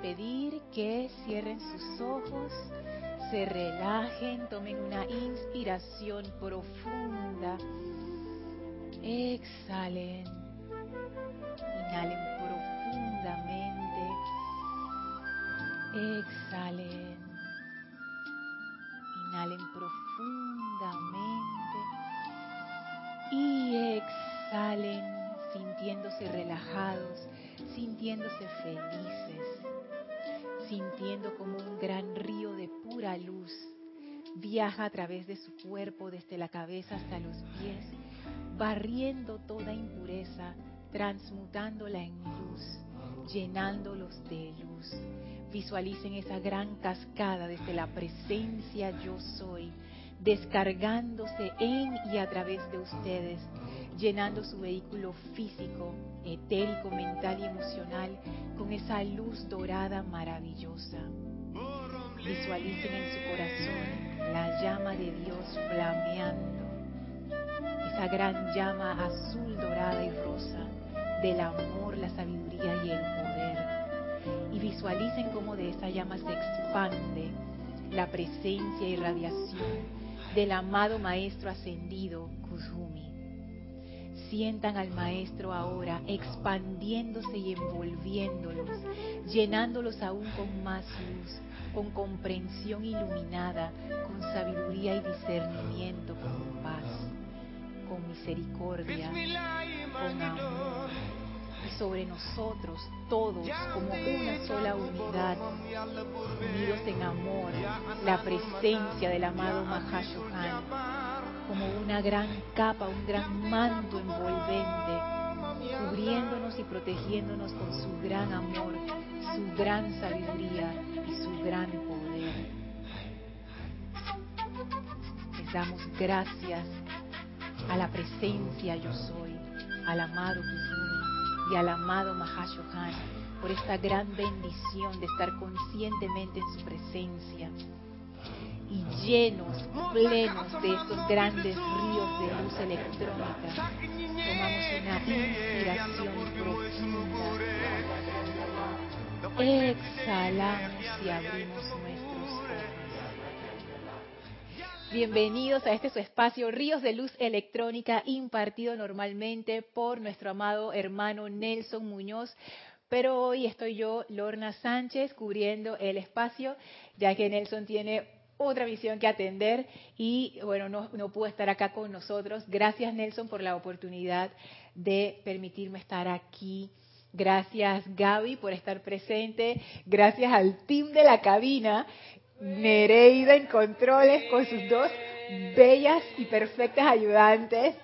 pedir que cierren sus ojos, se relajen, tomen una inspiración profunda, exhalen, inhalen profundamente, exhalen, inhalen profundamente. Y exhalen sintiéndose relajados sintiéndose felices, sintiendo como un gran río de pura luz viaja a través de su cuerpo desde la cabeza hasta los pies, barriendo toda impureza, transmutándola en luz, llenándolos de luz. Visualicen esa gran cascada desde la presencia yo soy, descargándose en y a través de ustedes, llenando su vehículo físico, etérico, mental y emocional con esa luz dorada maravillosa. Visualicen en su corazón la llama de Dios flameando, esa gran llama azul, dorada y rosa del amor, la sabiduría y el poder. Y visualicen cómo de esa llama se expande la presencia y radiación del amado Maestro ascendido Kuzumi sientan al Maestro ahora expandiéndose y envolviéndolos, llenándolos aún con más luz, con comprensión iluminada, con sabiduría y discernimiento, con paz, con misericordia, con amor. Y sobre nosotros todos como una sola unidad, unidos en amor, la presencia del amado Mahashohan como una gran capa, un gran manto envolvente, cubriéndonos y protegiéndonos con su gran amor, su gran sabiduría y su gran poder. Les damos gracias a la presencia yo soy, al amado Kuzumi y al amado Mahashohan por esta gran bendición de estar conscientemente en su presencia y llenos, plenos de estos grandes ríos de luz electrónica, tomamos una inspiración profunda. Exhalamos y abrimos nuestros ojos. Bienvenidos a este su espacio Ríos de Luz Electrónica impartido normalmente por nuestro amado hermano Nelson Muñoz. Pero hoy estoy yo, Lorna Sánchez, cubriendo el espacio, ya que Nelson tiene otra misión que atender y bueno, no, no pudo estar acá con nosotros. Gracias Nelson por la oportunidad de permitirme estar aquí. Gracias Gaby por estar presente. Gracias al team de la cabina, Nereida en controles con sus dos bellas y perfectas ayudantes,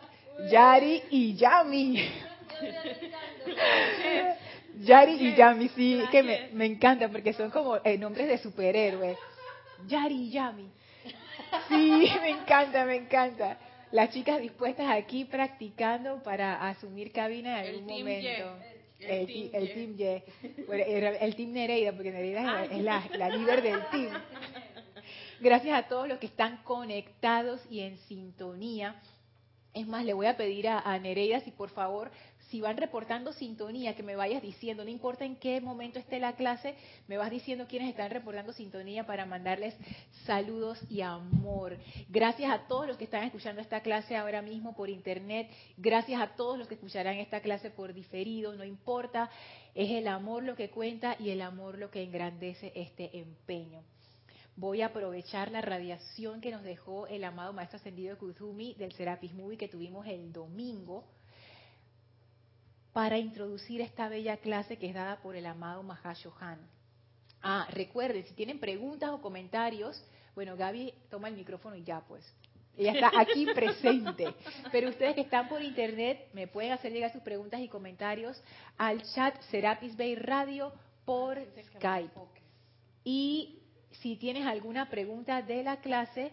Yari y Yami. Yari y Yami, sí, que me, me encanta porque son como eh, nombres de superhéroes. Yari Yami. Sí, me encanta, me encanta. Las chicas dispuestas aquí practicando para asumir cabina en algún momento. El, team, el team Y. el, team Nereida, porque Nereida es, la, la líder del team. Gracias a todos los que están conectados y en sintonía. Es más, le voy a pedir a, a Nereida si por favor si van reportando sintonía, que me vayas diciendo, no importa en qué momento esté la clase, me vas diciendo quiénes están reportando sintonía para mandarles saludos y amor. Gracias a todos los que están escuchando esta clase ahora mismo por internet, gracias a todos los que escucharán esta clase por diferido, no importa, es el amor lo que cuenta y el amor lo que engrandece este empeño. Voy a aprovechar la radiación que nos dejó el amado Maestro Ascendido de Kuzumi del Serapis Movie que tuvimos el domingo para introducir esta bella clase que es dada por el amado Mahashohan. Ah, recuerden, si tienen preguntas o comentarios, bueno, Gaby toma el micrófono y ya pues. Ella está aquí presente. Pero ustedes que están por internet me pueden hacer llegar sus preguntas y comentarios al chat Serapis Bay Radio por Skype. Y si tienes alguna pregunta de la clase,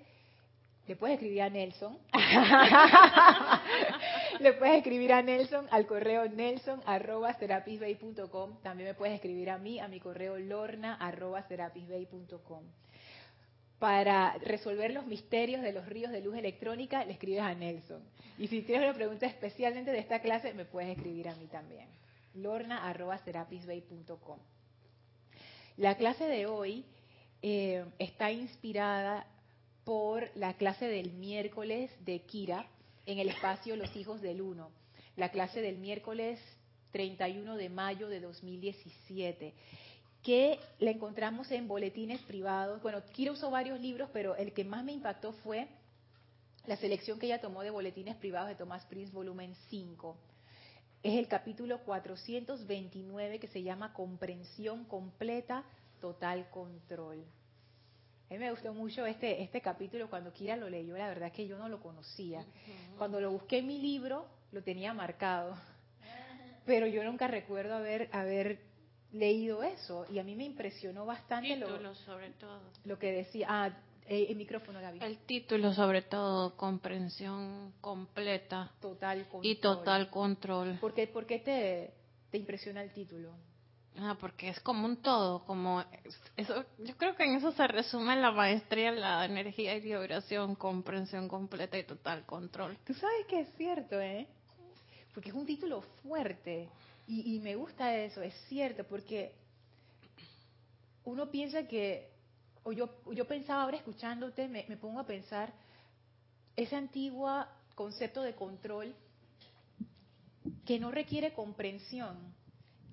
le puedes escribir a Nelson. le puedes escribir a Nelson al correo nelson arroba También me puedes escribir a mí a mi correo lorna arroba Para resolver los misterios de los ríos de luz electrónica, le escribes a Nelson. Y si tienes una pregunta especialmente de esta clase, me puedes escribir a mí también. lorna arroba La clase de hoy eh, está inspirada por la clase del miércoles de Kira en el espacio Los Hijos del Uno. La clase del miércoles 31 de mayo de 2017 que la encontramos en boletines privados. Bueno, Kira usó varios libros, pero el que más me impactó fue la selección que ella tomó de boletines privados de Thomas Prince, volumen 5. Es el capítulo 429 que se llama Comprensión completa, total control. A mí me gustó mucho este, este capítulo cuando Kira lo leyó, la verdad es que yo no lo conocía. Cuando lo busqué en mi libro, lo tenía marcado, pero yo nunca recuerdo haber, haber leído eso y a mí me impresionó bastante lo, sobre todo. lo que decía. Ah, eh, el micrófono, Gaby. El título, sobre todo, comprensión completa. Total control. Y total control. ¿Por qué, por qué te, te impresiona el título? Ah, porque es como un todo, como eso, yo creo que en eso se resume la maestría, la energía y vibración, comprensión completa y total control. Tú sabes que es cierto, ¿eh? Porque es un título fuerte y, y me gusta eso, es cierto, porque uno piensa que o yo, yo pensaba ahora escuchándote, me, pongo a pensar ese antiguo concepto de control que no requiere comprensión,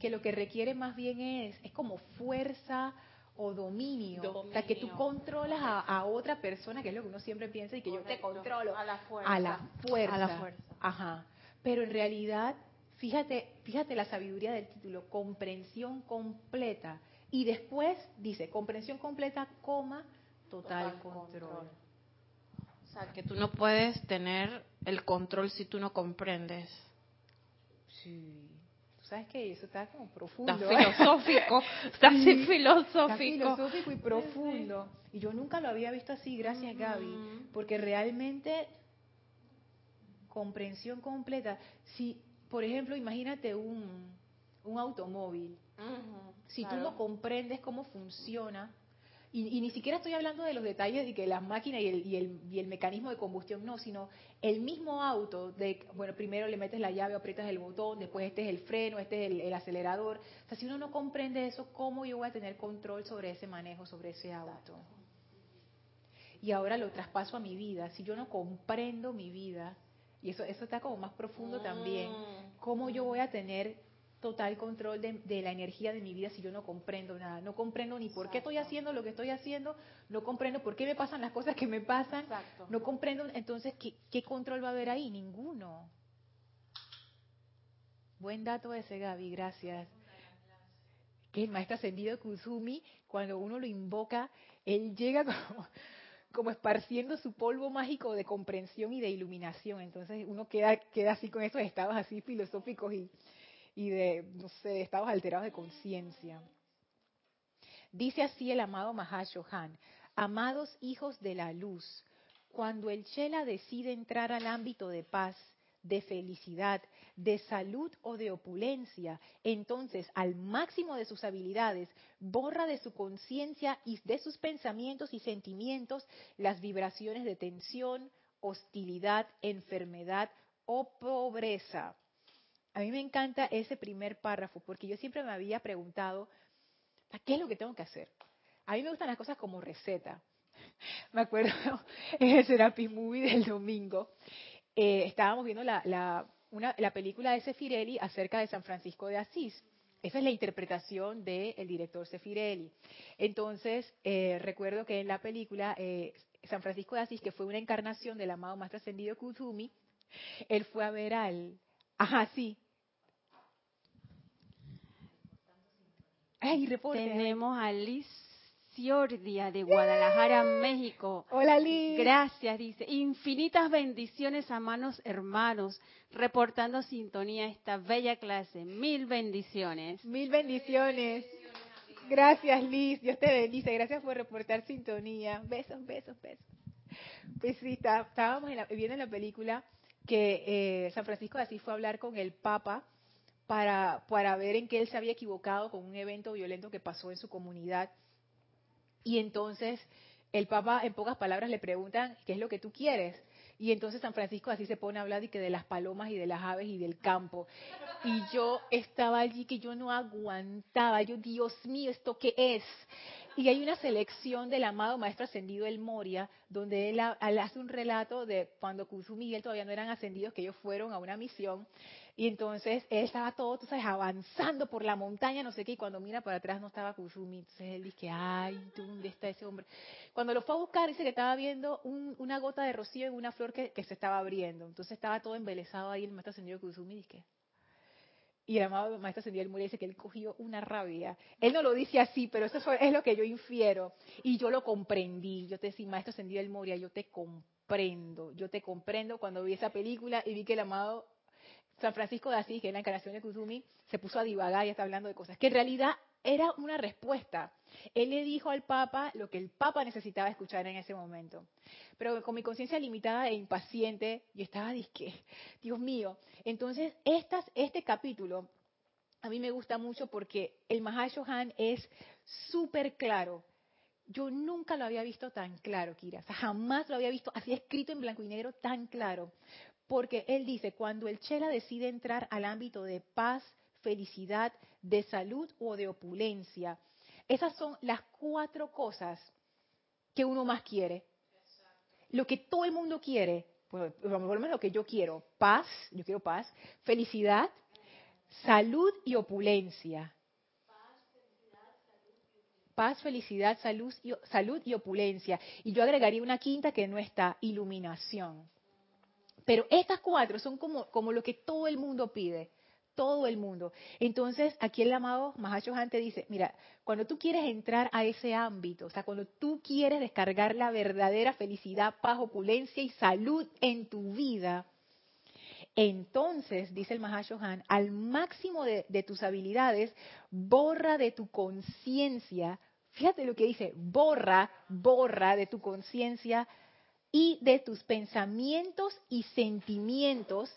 que lo que requiere más bien es, es como fuerza o dominio, o sea, que tú controlas a, otra persona, que es lo que uno siempre piensa, y que yo te controlo a la fuerza. A la fuerza. A la fuerza. Ajá. Pero en realidad, fíjate, fíjate la sabiduría del título, comprensión completa y después dice, comprensión completa, coma, total, control. O sea, que tú no puedes tener el control si tú no comprendes. Sí. Sabes que eso está como profundo. Está filosófico. está así filosófico. Está filosófico y profundo. Y yo nunca lo había visto así, gracias Gaby. Porque realmente, comprensión completa. Si, por ejemplo, imagínate un, un automóvil si tú no comprendes cómo funciona, y, ni siquiera estoy hablando de los detalles de que las máquinas y el, y, el, y el, mecanismo de combustión, no, sino el mismo auto, de, bueno, primero le metes la llave, aprietas el botón, después este es el freno, este es el, acelerador. O sea, si uno no comprende eso, ¿cómo yo voy a tener control sobre ese manejo, sobre ese auto? Y ahora lo traspaso a mi vida. Si yo no comprendo mi vida, y eso, eso está como más profundo también, mm. ¿cómo yo voy a tener total control de, la energía de mi vida si yo no comprendo nada. No comprendo ni por qué estoy haciendo lo que estoy haciendo, no comprendo por qué me pasan las cosas que me pasan, no comprendo entonces ¿qué, qué control va a haber ahí, ninguno. Buen dato ese, Gaby, gracias. Que el maestro ascendido Kuzumi, cuando uno lo invoca, él llega como, como esparciendo su polvo mágico de comprensión y de iluminación. Entonces uno queda, queda así con esos estados así filosóficos y, y de, no sé, estados alterados de conciencia. Dice así el amado Mahashohan, amados hijos de la luz, cuando el Chela decide entrar al ámbito de paz, de felicidad, de salud o de opulencia, entonces al máximo de sus habilidades borra de su conciencia y de sus pensamientos y sentimientos las vibraciones de tensión, hostilidad, enfermedad o pobreza. A mí me encanta ese primer párrafo porque yo siempre me había preguntado, ¿qué es lo que tengo que hacer? A mí me gustan las cosas como receta. Me acuerdo en el Serapis Movie del domingo, eh, estábamos viendo la, la, una, la película de Sefirelli acerca de San Francisco de Asís. Esa es la interpretación del director Sefirelli. Entonces, eh, recuerdo que en la película eh, San Francisco de Asís, que fue una encarnación del amado Maestro Ascendido Kuzumi, él fue a ver al, Ajá, sí. Ay, Tenemos a Liz Ciordia de Guadalajara, México. Hola Liz. Gracias, dice. Infinitas bendiciones a manos hermanos, reportando sintonía a esta bella clase. Mil bendiciones. Mil bendiciones. Gracias Liz, Dios te bendice. Gracias por reportar sintonía. Besos, besos, besos. Pues sí, estábamos viendo la película que eh, San Francisco de fue a hablar con el Papa para, para ver en qué él se había equivocado con un evento violento que pasó en su comunidad. Y entonces el Papa, en pocas palabras, le preguntan, ¿qué es lo que tú quieres? Y entonces San Francisco así se pone a hablar y que de las palomas y de las aves y del campo. Y yo estaba allí que yo no aguantaba. Yo, Dios mío, ¿esto qué es? Y hay una selección del amado Maestro Ascendido El Moria, donde él, hace un relato de cuando él todavía no eran ascendidos, que ellos fueron a una misión. Y entonces él estaba todo, tú sabes, avanzando por la montaña, no sé qué, y cuando mira para atrás no estaba Kusumi. Entonces él dice, ay, ¿dónde está ese hombre? Cuando lo fue a buscar, dice que estaba viendo una gota de rocío en una flor que, se estaba abriendo. Entonces estaba todo embelesado ahí el maestro ascendido Kusumi, dice, y el amado maestro ascendido el dice que él cogió una rabia. Él no lo dice así, pero eso es lo que yo infiero. Y yo lo comprendí. Yo te decía, maestro ascendido el Moria, yo te comprendo. Yo te comprendo cuando vi esa película y vi que el amado San Francisco de Asís, que es la encarnación de Kuzumi, se puso a divagar y está hablando de cosas que en realidad era una respuesta. Él le dijo al Papa lo que el Papa necesitaba escuchar en ese momento. Pero con mi conciencia limitada e impaciente, yo estaba disque, Dios mío. Entonces, este capítulo a mí me gusta mucho porque el Mahashohan es súper claro. Yo nunca lo había visto tan claro, Kira. jamás lo había visto así escrito en blanco y negro tan claro porque él dice, cuando el Chela decide entrar al ámbito de paz, felicidad, de salud o de opulencia, esas son las cuatro cosas que uno más quiere. Lo que todo el mundo quiere, por lo menos lo que yo quiero, paz, yo quiero paz, felicidad, salud y opulencia. Paz, felicidad, salud y, salud y opulencia. Y yo agregaría una quinta que no está, iluminación. Pero estas cuatro son como, como lo que todo el mundo pide, todo el mundo. Entonces, aquí el amado Mahacho te dice, mira, cuando tú quieres entrar a ese ámbito, o sea, cuando tú quieres descargar la verdadera felicidad, paz, opulencia y salud en tu vida, entonces, dice el Mahashohan, al máximo de, de, tus habilidades, borra de tu conciencia, fíjate lo que dice, borra, borra de tu conciencia y de tus pensamientos y sentimientos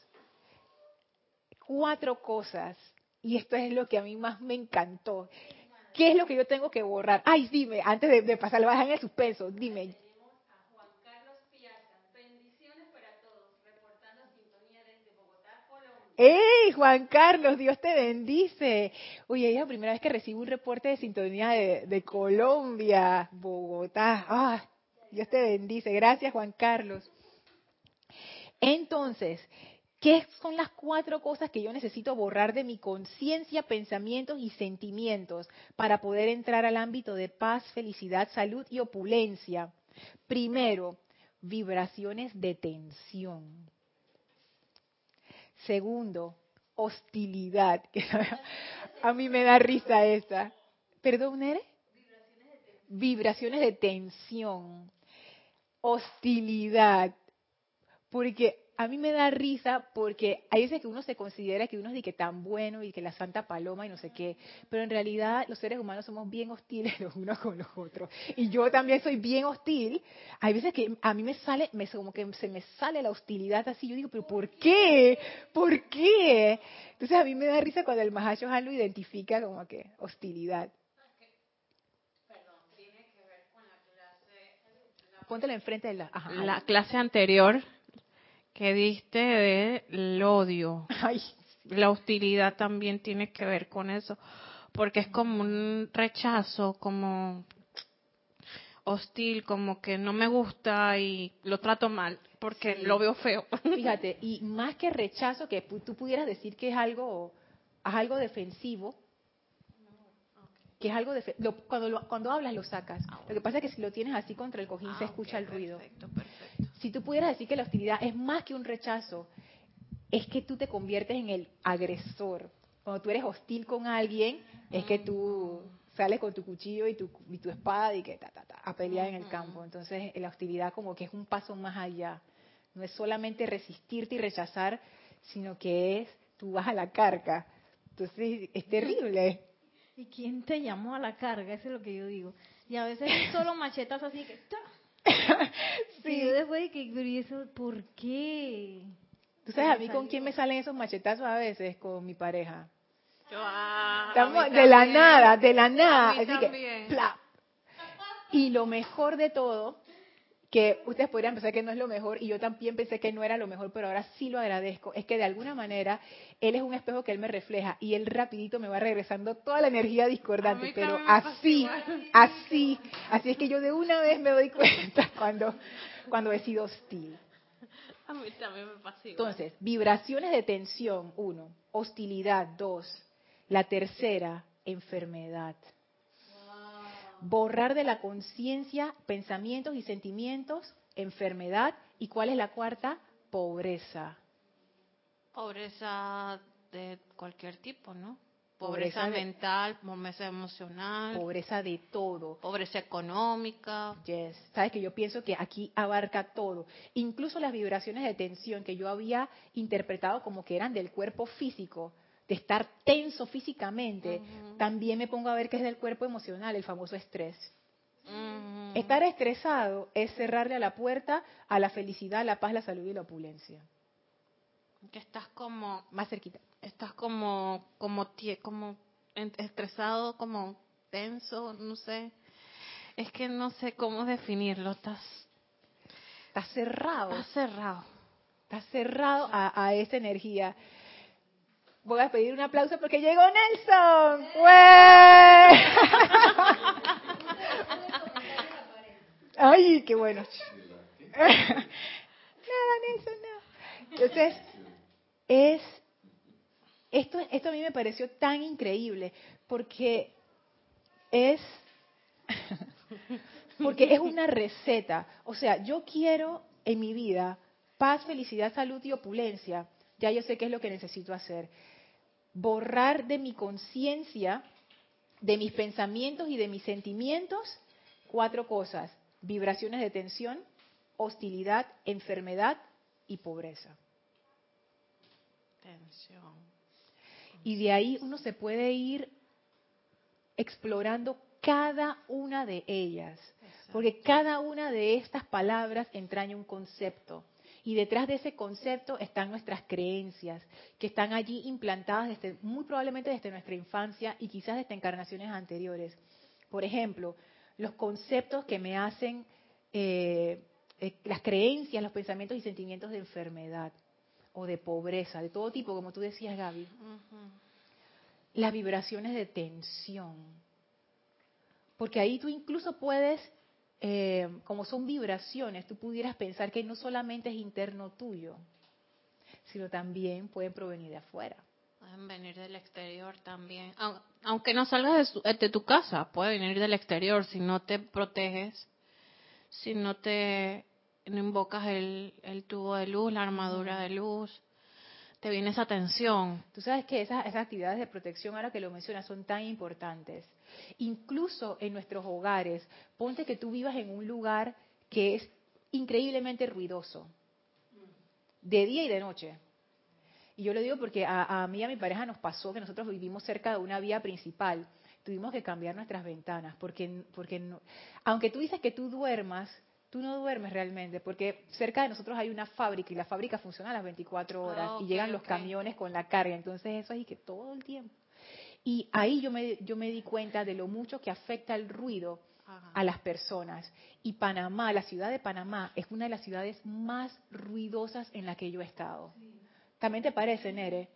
cuatro cosas. Y esto es lo que a mí más me encantó. ¿Qué es lo que yo tengo que borrar? Ay, dime, antes de, de pasar, lo bajan en el suspenso, dime. ¡Ey, Juan Carlos! Dios te bendice. Oye, es la primera vez que recibo un reporte de sintonía de, de Colombia, Bogotá. ¡Ah! Dios te bendice. Gracias, Juan Carlos. Entonces, ¿qué son las cuatro cosas que yo necesito borrar de mi conciencia, pensamientos y sentimientos para poder entrar al ámbito de paz, felicidad, salud y opulencia? Primero, vibraciones de tensión. Segundo, hostilidad. A mí me da risa esa. ¿Perdón, Nere? Vibraciones de tensión hostilidad. Porque a mí me da risa porque hay veces que uno se considera que uno es de que tan bueno y que la santa paloma y no sé qué, pero en realidad los seres humanos somos bien hostiles los unos con los otros. Y yo también soy bien hostil. Hay veces que a mí me sale, me, como que se me sale la hostilidad así. Yo digo, pero ¿por qué? ¿Por qué? Entonces a mí me da risa cuando el Mahacho lo identifica como que hostilidad. Póntela enfrente de la... la clase anterior que diste del odio. La hostilidad también tiene que ver con eso, porque es como un rechazo, como hostil, como que no me gusta y lo trato mal, porque lo veo feo. Fíjate, y más que rechazo, que tú pudieras decir que es algo, es algo defensivo, que es algo de cuando cuando hablas lo sacas. Ah, lo que pasa es que si lo tienes así contra el cojín se ah, escucha el ruido. Perfecto, perfecto. Si tú pudieras decir que la hostilidad es más que un rechazo, es que tú te conviertes en el agresor. Cuando tú eres hostil con alguien, es que tú sales con tu cuchillo y tu, y tu espada y que ta, ta, ta, a pelear en el campo. Entonces la hostilidad como que es un paso más allá. No es solamente resistirte y rechazar, sino que es tú vas a la carga. Entonces es terrible. ¿Y quién te llamó a la carga? Eso es lo que yo digo. Y a veces solo machetas así que... sí. Y yo después que, ¿y eso por qué? ¿Tú sabes a mí con quién me salen esos machetazos a veces? Con mi pareja. Ah, Estamos de la nada, de la nada. Así que, Y lo mejor de todo, que ustedes podrían pensar que no es lo mejor y yo también pensé que no era lo mejor, pero ahora sí lo agradezco, es que de alguna manera él es un espejo que él me refleja y él rapidito me va regresando toda la energía discordante, pero así, así, así es que yo de una vez me doy cuenta cuando, cuando he sido hostil. A mí también me pasa Entonces, vibraciones de tensión, uno, hostilidad, dos, la tercera, enfermedad borrar de la conciencia pensamientos y sentimientos, enfermedad. ¿Y cuál es la cuarta? Pobreza. Pobreza de cualquier tipo, ¿no? Pobreza, mental, pobreza emocional. Pobreza de todo. Pobreza económica. Yes. Sabes que yo pienso que aquí abarca todo. Incluso las vibraciones de tensión que yo había interpretado como que eran del cuerpo físico de estar tenso físicamente, también me pongo a ver que es del cuerpo emocional, el famoso estrés. Estar estresado es cerrarle a la puerta a la felicidad, la paz, la salud y la opulencia. Que estás como más cerquita. Estás como como como estresado, como tenso, no sé. Es que no sé cómo definirlo. Estás estás cerrado. Estás cerrado. Estás cerrado a, a esa energía. Voy a pedir un aplauso porque llegó Nelson. Ay, qué bueno. nada, Nelson, nada. Entonces, es esto, esto a mí me pareció tan increíble porque es porque es una receta. O sea, yo quiero en mi vida paz, felicidad, salud y opulencia. Ya yo sé qué es lo que necesito hacer borrar de mi conciencia, de mis pensamientos y de mis sentimientos cuatro cosas, vibraciones de tensión, hostilidad, enfermedad y pobreza. Tensión. Y de ahí uno se puede ir explorando cada una de ellas, porque cada una de estas palabras entraña un concepto. Y detrás de ese concepto están nuestras creencias, que están allí implantadas desde, muy probablemente desde nuestra infancia y quizás desde encarnaciones anteriores. Por ejemplo, los conceptos que me hacen eh, eh, las creencias, los pensamientos y sentimientos de enfermedad o de pobreza, de todo tipo, como tú decías, Gaby. Las vibraciones de tensión. Porque ahí tú incluso puedes eh, como son vibraciones, tú pudieras pensar que no solamente es interno tuyo, sino también pueden provenir de afuera. Pueden venir del exterior también. Aunque no salgas de, tu casa, puede venir del exterior si no te proteges, si no te no invocas el, el tubo de luz, la armadura de luz, te viene esa tensión. Tú sabes que esas, actividades de protección, ahora que lo mencionas, son tan importantes. Incluso en nuestros hogares, ponte que tú vivas en un lugar que es increíblemente ruidoso, de día y de noche. Y yo lo digo porque a, mí y a mi pareja nos pasó que nosotros vivimos cerca de una vía principal. Tuvimos que cambiar nuestras ventanas porque, porque aunque tú dices que tú duermas, tú no duermes realmente, porque cerca de nosotros hay una fábrica y la fábrica funciona a las 24 horas ah, y llegan los camiones con la carga, entonces eso es que todo el tiempo. Y ahí yo me, yo me di cuenta de lo mucho que afecta el ruido a las personas. Y Panamá, la ciudad de Panamá, es una de las ciudades más ruidosas en la que yo he estado. ¿También te parece, Nere?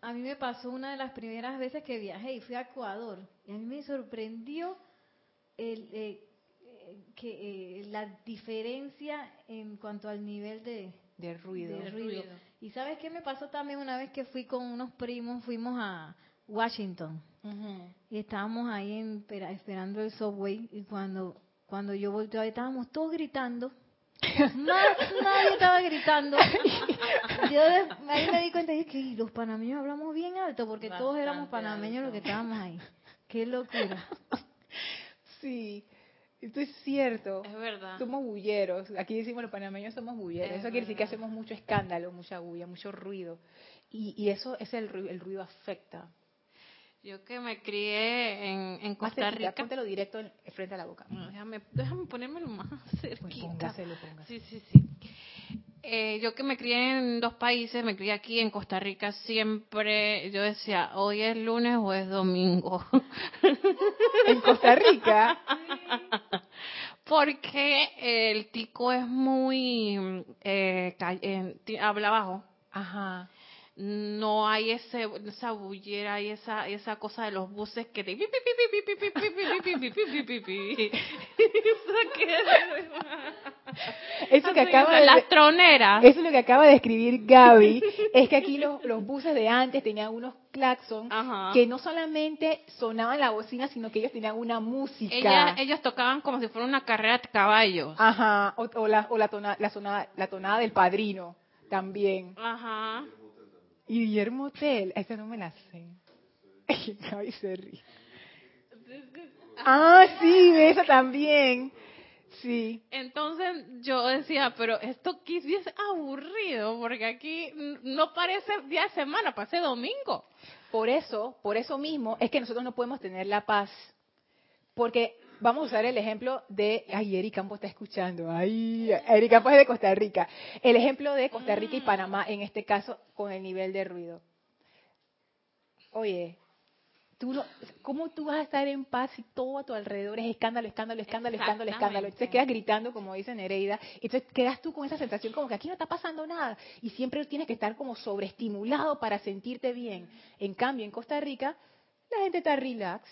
A mí me pasó una de las primeras veces que viajé y fui a Ecuador. Y a mí me sorprendió el, eh, que, eh, la diferencia en cuanto al nivel de, de ruido. Y sabes qué me pasó también una vez que fui con unos primos, fuimos a Washington y estábamos ahí en, esperando el subway y cuando cuando yo volteé estábamos todos gritando. nadie estaba gritando. yo ahí me di cuenta y que los panameños hablamos bien alto porque todos éramos panameños los que estábamos ahí. Qué locura. Sí. Esto es cierto. Es verdad. Somos bulleros. Aquí decimos los panameños somos bulleros. eso quiere decir que hacemos mucho escándalo, mucha bulla, mucho ruido. Y, y eso es el, el ruido afecta. Yo que me crié en, en Costa Rica. Póntelo directo frente a la boca. déjame, déjame ponérmelo más pues cerquita. póngaselo, póngaselo. Sí, sí, sí. Eh, yo que me crié en dos países, me crié aquí en Costa Rica, siempre yo decía, hoy es lunes o es domingo. ¿En Costa Rica? Porque el tico es muy... Eh, habla bajo. Ajá no hay ese esa bullera y esa esa cosa de los buses que te eso que acaba de las troneras eso es lo que acaba de escribir Gaby es que aquí los, los buses de antes tenían unos claxons que no solamente sonaban la bocina sino que ellos tenían una música ellos tocaban como si fuera una carrera de caballos ajá o, la o la, la, la tonada del padrino también ajá y Guillermo Tell, esa no me la sé. Ay, se ríe. Ah, sí, esa también. Sí. Entonces yo decía, pero esto quizás es aburrido, porque aquí no parece día de semana, parece domingo. Por eso, por eso mismo, es que nosotros no podemos tener la paz. Porque vamos a usar el ejemplo de, ay, Eric Campos está escuchando, ay, Eric Campos es de Costa Rica. El ejemplo de Costa Rica y mm. Panamá, en este caso, con el nivel de ruido. Oye, tú no, ¿cómo tú vas a estar en paz si todo a tu alrededor es escándalo, escándalo, escándalo, escándalo, escándalo? Entonces quedas gritando, como dice Nereida, y entonces quedas tú con esa sensación como que aquí no está pasando nada, y siempre tienes que estar como sobreestimulado para sentirte bien. En cambio, en Costa Rica, la gente está relax,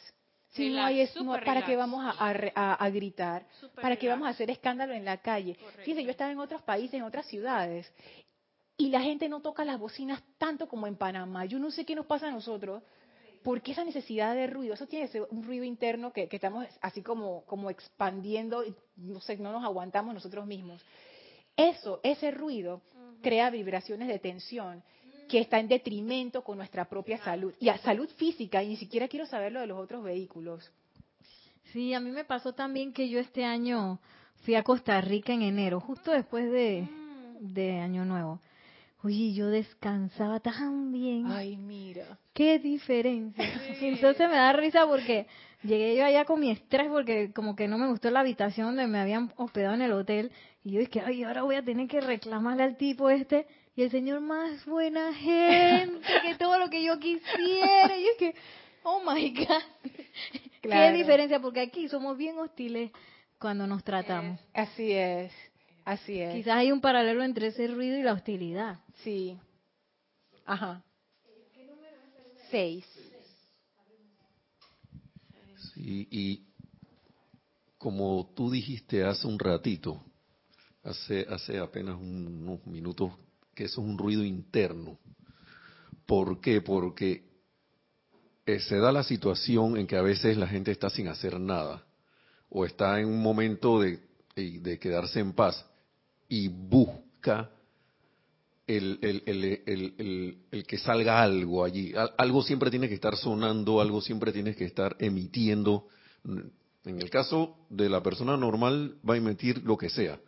si no hay eso, ¿para qué vamos a, gritar? ¿Para qué vamos a hacer escándalo en la calle? Fíjense, yo estaba en otros países, en otras ciudades, y la gente no toca las bocinas tanto como en Panamá. Yo no sé qué nos pasa a nosotros. ¿Por qué esa necesidad de ruido? Eso tiene que ser un ruido interno que, estamos así como, como expandiendo, y no sé, no nos aguantamos nosotros mismos. Eso, ese ruido, crea vibraciones de tensión que está en detrimento con nuestra propia salud. Y a salud física, y ni siquiera quiero saber lo de los otros vehículos. Sí, a mí me pasó también que yo este año fui a Costa Rica en enero, justo después de, de Año Nuevo. Oye, yo descansaba tan bien. Ay, mira. Qué diferencia. Entonces me da risa porque llegué yo allá con mi estrés porque como que no me gustó la habitación donde me habían hospedado en el hotel. Y yo dije, ay, ahora voy a tener que reclamarle al tipo este y el Señor más buena gente, que todo lo que yo quisiera. Y es que, oh my God. Qué diferencia, porque aquí somos bien hostiles cuando nos tratamos. así es, así es. Quizás hay un paralelo entre ese ruido y la hostilidad. Sí. Ajá. Seis. Sí, y como tú dijiste hace un ratito, hace, hace apenas unos minutos que eso es un ruido interno. ¿Por qué? Porque eh, se da la situación en que a veces la gente está sin hacer nada o está en un momento de, quedarse en paz y busca el, el, el, que salga algo allí. Algo siempre tiene que estar sonando, algo siempre tiene que estar emitiendo. En el caso de la persona normal va a emitir lo que sea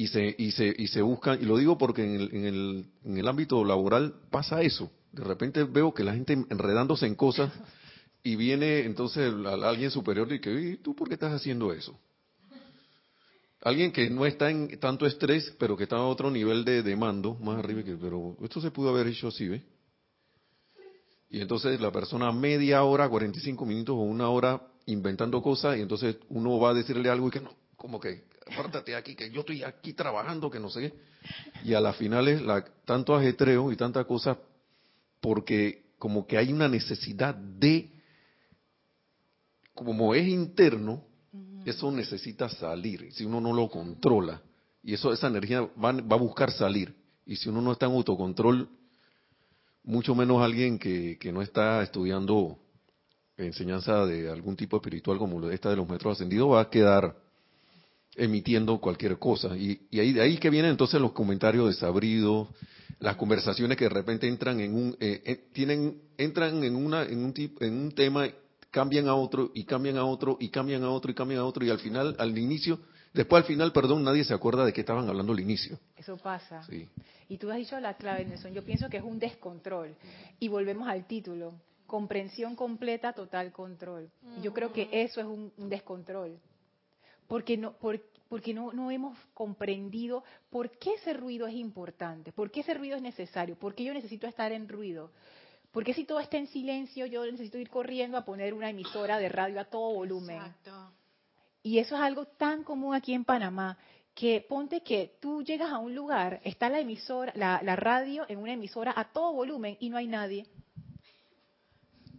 y se, y se, y se buscan, y lo digo porque en el, en, el, en el ámbito laboral pasa eso. De repente veo que la gente enredándose en cosas y viene entonces alguien superior y que, ¿y tú por qué estás haciendo eso? Alguien que no está en tanto estrés, pero que está a otro nivel de, de mando, más arriba, que, pero esto se pudo haber hecho así, ¿ves? Y entonces la persona media hora, 45 minutos o una hora inventando cosas, y entonces uno va a decirle algo y que no, como que apártate aquí, que yo estoy aquí trabajando, que no sé Y a la final es la, tanto ajetreo y tanta cosa porque como que hay una necesidad de, como es interno, eso necesita salir, si uno no lo controla. Y eso, esa energía va, va a buscar salir. Y si uno no está en autocontrol, mucho menos alguien que, que no está estudiando enseñanza de algún tipo espiritual como esta de los metros ascendidos, va a quedar emitiendo cualquier cosa. Y, ahí, de ahí que vienen entonces los comentarios desabridos, las conversaciones que de repente entran en un, eh, eh, tienen, entran en una, en un tipo, en un tema, cambian a otro y cambian a otro y cambian a otro y cambian a otro y al final, al inicio, después al final, perdón, nadie se acuerda de qué estaban hablando al inicio. Eso pasa. Y tú has dicho la clave, Nelson. Yo pienso que es un descontrol. Y volvemos al título. Comprensión completa, total control. Yo creo que eso es un descontrol porque no, porque no, no hemos comprendido por qué ese ruido es importante, por qué ese ruido es necesario, por qué yo necesito estar en ruido. Porque si todo está en silencio, yo necesito ir corriendo a poner una emisora de radio a todo volumen. Exacto. Y eso es algo tan común aquí en Panamá, que ponte que tú llegas a un lugar, está la emisora, la, la radio en una emisora a todo volumen y no hay nadie.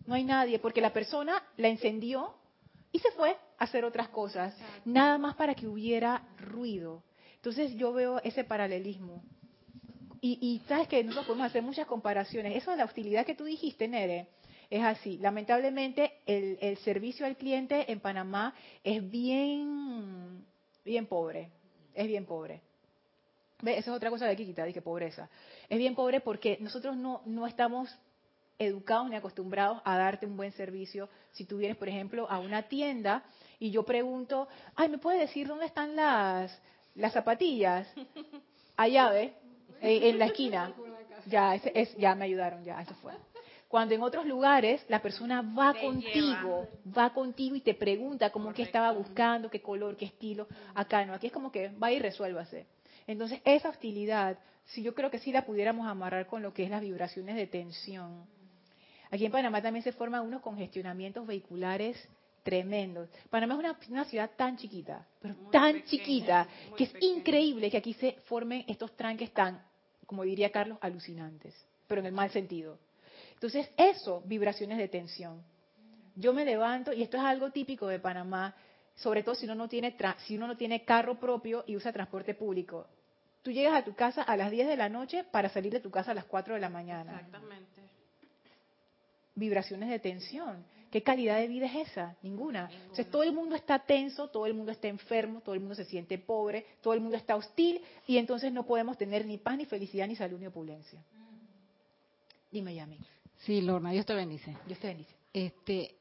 No hay nadie, porque la persona la encendió y se fue hacer otras cosas, nada más para que hubiera ruido. Entonces yo veo ese paralelismo. Y, y sabes que nosotros podemos hacer muchas comparaciones. Eso de la hostilidad que tú dijiste, Nere, es así. Lamentablemente, el, el servicio al cliente en Panamá es bien, bien pobre. Es bien pobre. ¿Ve? Esa es otra cosa de quita, dije pobreza. Es bien pobre porque nosotros no, no estamos educados ni acostumbrados a darte un buen servicio. Si tú vienes, por ejemplo, a una tienda y yo pregunto, ay, ¿me puede decir dónde están las, las zapatillas? Allá, ¿ve? En, la esquina. Ya, es, ya me ayudaron, ya, eso fue. Cuando en otros lugares la persona va contigo, va contigo y te pregunta cómo que estaba buscando, qué color, qué estilo. Acá no, aquí es como que va y resuélvase. Entonces, esa hostilidad, si yo creo que sí la pudiéramos amarrar con lo que es las vibraciones de tensión. Aquí en Panamá también se forman unos congestionamientos vehiculares tremendos. Panamá es una, una ciudad tan chiquita, pero tan chiquita, que es increíble que aquí se formen estos tranques tan, como diría Carlos, alucinantes, pero en el mal sentido. Entonces, eso, vibraciones de tensión. Yo me levanto, y esto es algo típico de Panamá, sobre todo si uno no tiene, si uno no tiene carro propio y usa transporte público. Tú llegas a tu casa a las 10 de la noche para salir de tu casa a las 4 de la mañana. Exactamente. Vibraciones de tensión. ¿Qué calidad de vida es esa? Ninguna. Entonces todo el mundo está tenso, todo el mundo está enfermo, todo el mundo se siente pobre, todo el mundo está hostil y entonces no podemos tener ni paz, ni felicidad, ni salud, ni opulencia. Dime, Yami. Sí, Lorna, Dios te bendice. Dios te bendice. Este,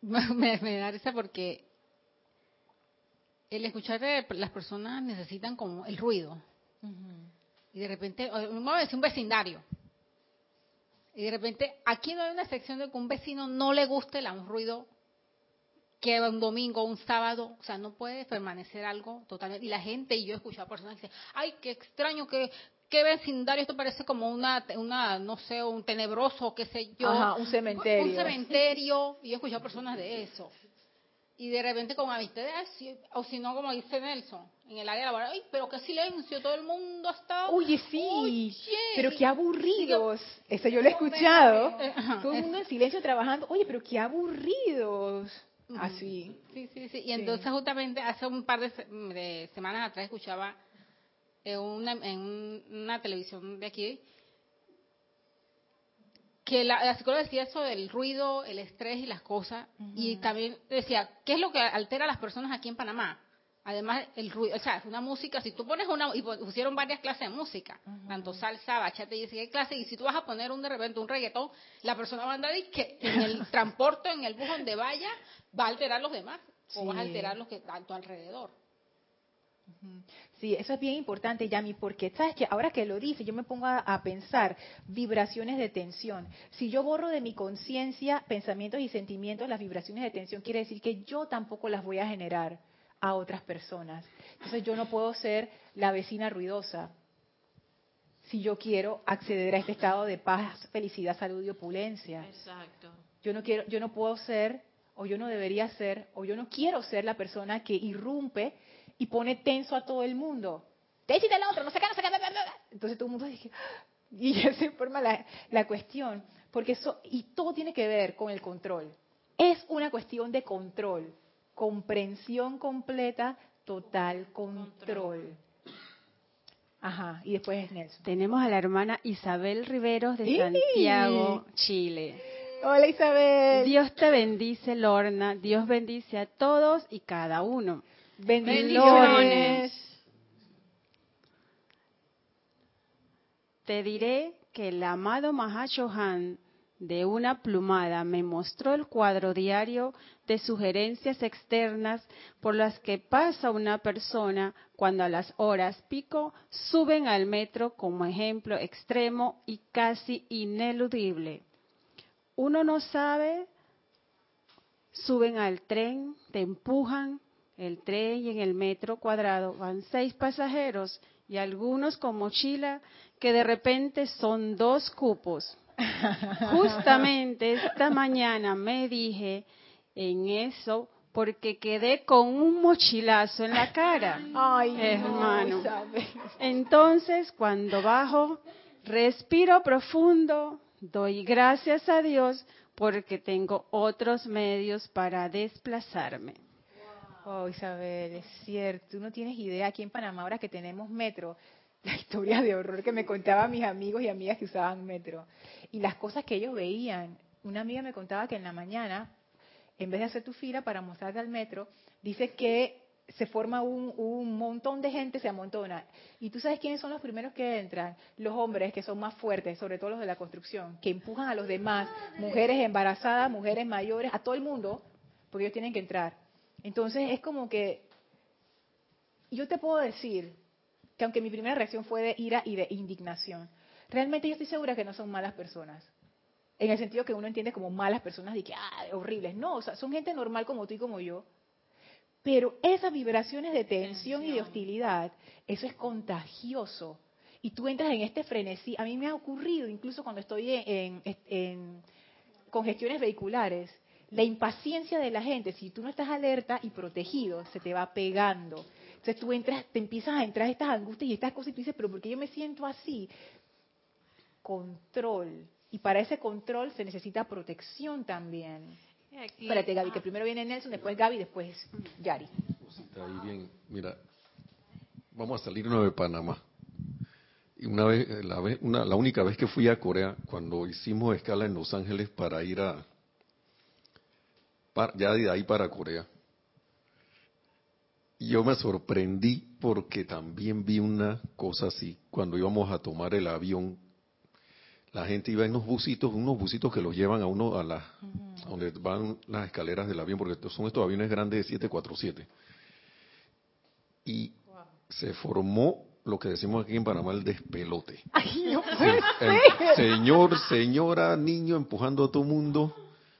me, me da risa porque el escuchar de las personas necesitan como el ruido. Y de repente, vamos a decir un vecindario. Y de repente, aquí no hay una sección de que un vecino no le guste el ruido que un domingo, un sábado, o sea, no puede permanecer algo totalmente. Y la gente, y yo he escuchado a personas que dicen, ay, qué extraño que qué vecindario, esto parece como una, una no sé, un tenebroso, qué sé yo. Ajá, un cementerio. Un cementerio, y he escuchado personas de eso. Y de repente con amistades, o si no, como dice Nelson, en el área laboral, ay, pero qué silencio, todo el mundo ha estado... Oye, sí, pero qué aburridos. Eso yo lo he escuchado. todo el mundo en silencio trabajando. Oye, pero qué aburridos. Así. Sí, sí, sí. Y entonces justamente hace un par de semanas atrás escuchaba en una, en una televisión de aquí, que la, psicóloga decía eso del ruido, el estrés y las cosas, y también decía, ¿qué es lo que altera a las personas aquí en Panamá? Además, el ruido, o sea, una música, si tú pones una, y pusieron varias clases de música, tanto salsa, bachata y ese clase, y si tú vas a poner un de repente un reggaetón, la persona va a andar y que en el transporte, en el bus donde vaya, va a alterar los demás, o va a alterar los que a tu alrededor. Sí, eso es bien importante, Yami, porque sabes que ahora que lo dice, yo me pongo a, pensar vibraciones de tensión. Si yo borro de mi conciencia pensamientos y sentimientos las vibraciones de tensión, quiere decir que yo tampoco las voy a generar a otras personas. Entonces yo no puedo ser la vecina ruidosa si yo quiero acceder a este estado de paz, felicidad, salud y opulencia. Exacto. Yo no quiero, yo no puedo ser, o yo no debería ser, o yo no quiero ser la persona que irrumpe y pone tenso a todo el mundo. Te el otro, no sé qué, no sé qué. Entonces todo el mundo dice, ah", y ya se forma la, la cuestión. Porque eso, y todo tiene que ver con el control. Es una cuestión de control, comprensión completa, total control. Ajá, y después es Nelson. Tenemos a la hermana Isabel Riveros de Santiago, Chile. Hola Isabel. Dios te bendice, Lorna. Dios bendice a todos y cada uno. Bendiciones. Te diré que el amado Mahashohan de una plumada me mostró el cuadro diario de sugerencias externas por las que pasa una persona cuando a las horas pico suben al metro como ejemplo extremo y casi ineludible. Uno no sabe, suben al tren, te empujan, el tren y en el metro cuadrado van seis pasajeros y algunos con mochila que de repente son dos cupos. Justamente esta mañana me dije en eso porque quedé con un mochilazo en la cara. Ay, hermano. Entonces, cuando bajo, respiro profundo, doy gracias a Dios porque tengo otros medios para desplazarme. Oh, Isabel, es cierto. Tú no tienes idea aquí en Panamá, ahora que tenemos metro, la historia de horror que me contaban mis amigos y amigas que usaban metro. Y las cosas que ellos veían. Una amiga me contaba que en la mañana en vez de hacer tu fila para mostrarte al metro, dice que se forma un, montón de gente, se amontona. Y tú sabes quiénes son los primeros que entran? Los hombres que son más fuertes, sobre todo los de la construcción, que empujan a los demás, mujeres embarazadas, mujeres mayores, a todo el mundo, porque ellos tienen que entrar. Entonces es como que yo te puedo decir que aunque mi primera reacción fue de ira y de indignación, realmente yo estoy segura que no son malas personas en el sentido que uno entiende como malas personas y que, ah, horribles. No, o sea, son gente normal como tú y como yo. Pero esas vibraciones de tensión, y de hostilidad, eso es contagioso. Y tú entras en este frenesí. A mí me ha ocurrido, incluso cuando estoy en, en congestiones vehiculares, la impaciencia de la gente, si tú no estás alerta y protegido, se te va pegando. Entonces tú entras, te empiezas a entrar estas angustias y estas cosas y tú dices, pero ¿por qué yo me siento así? Control y para ese control se necesita protección también. Espérate, Gaby, que primero viene Nelson, después Gaby, después Yari. Ahí bien. Mira, vamos a salirnos de Panamá. Y una vez, la, vez, una, la única vez que fui a Corea, cuando hicimos escala en Los Ángeles para ir a, ya de ahí para Corea, yo me sorprendí porque también vi una cosa así. Cuando íbamos a tomar el avión la gente iba en unos busitos, unos busitos que los llevan a uno a la, donde van las escaleras del avión, porque son estos aviones grandes de 747. Y se formó lo que decimos aquí en Panamá el despelote. señor, señora, niño empujando a todo mundo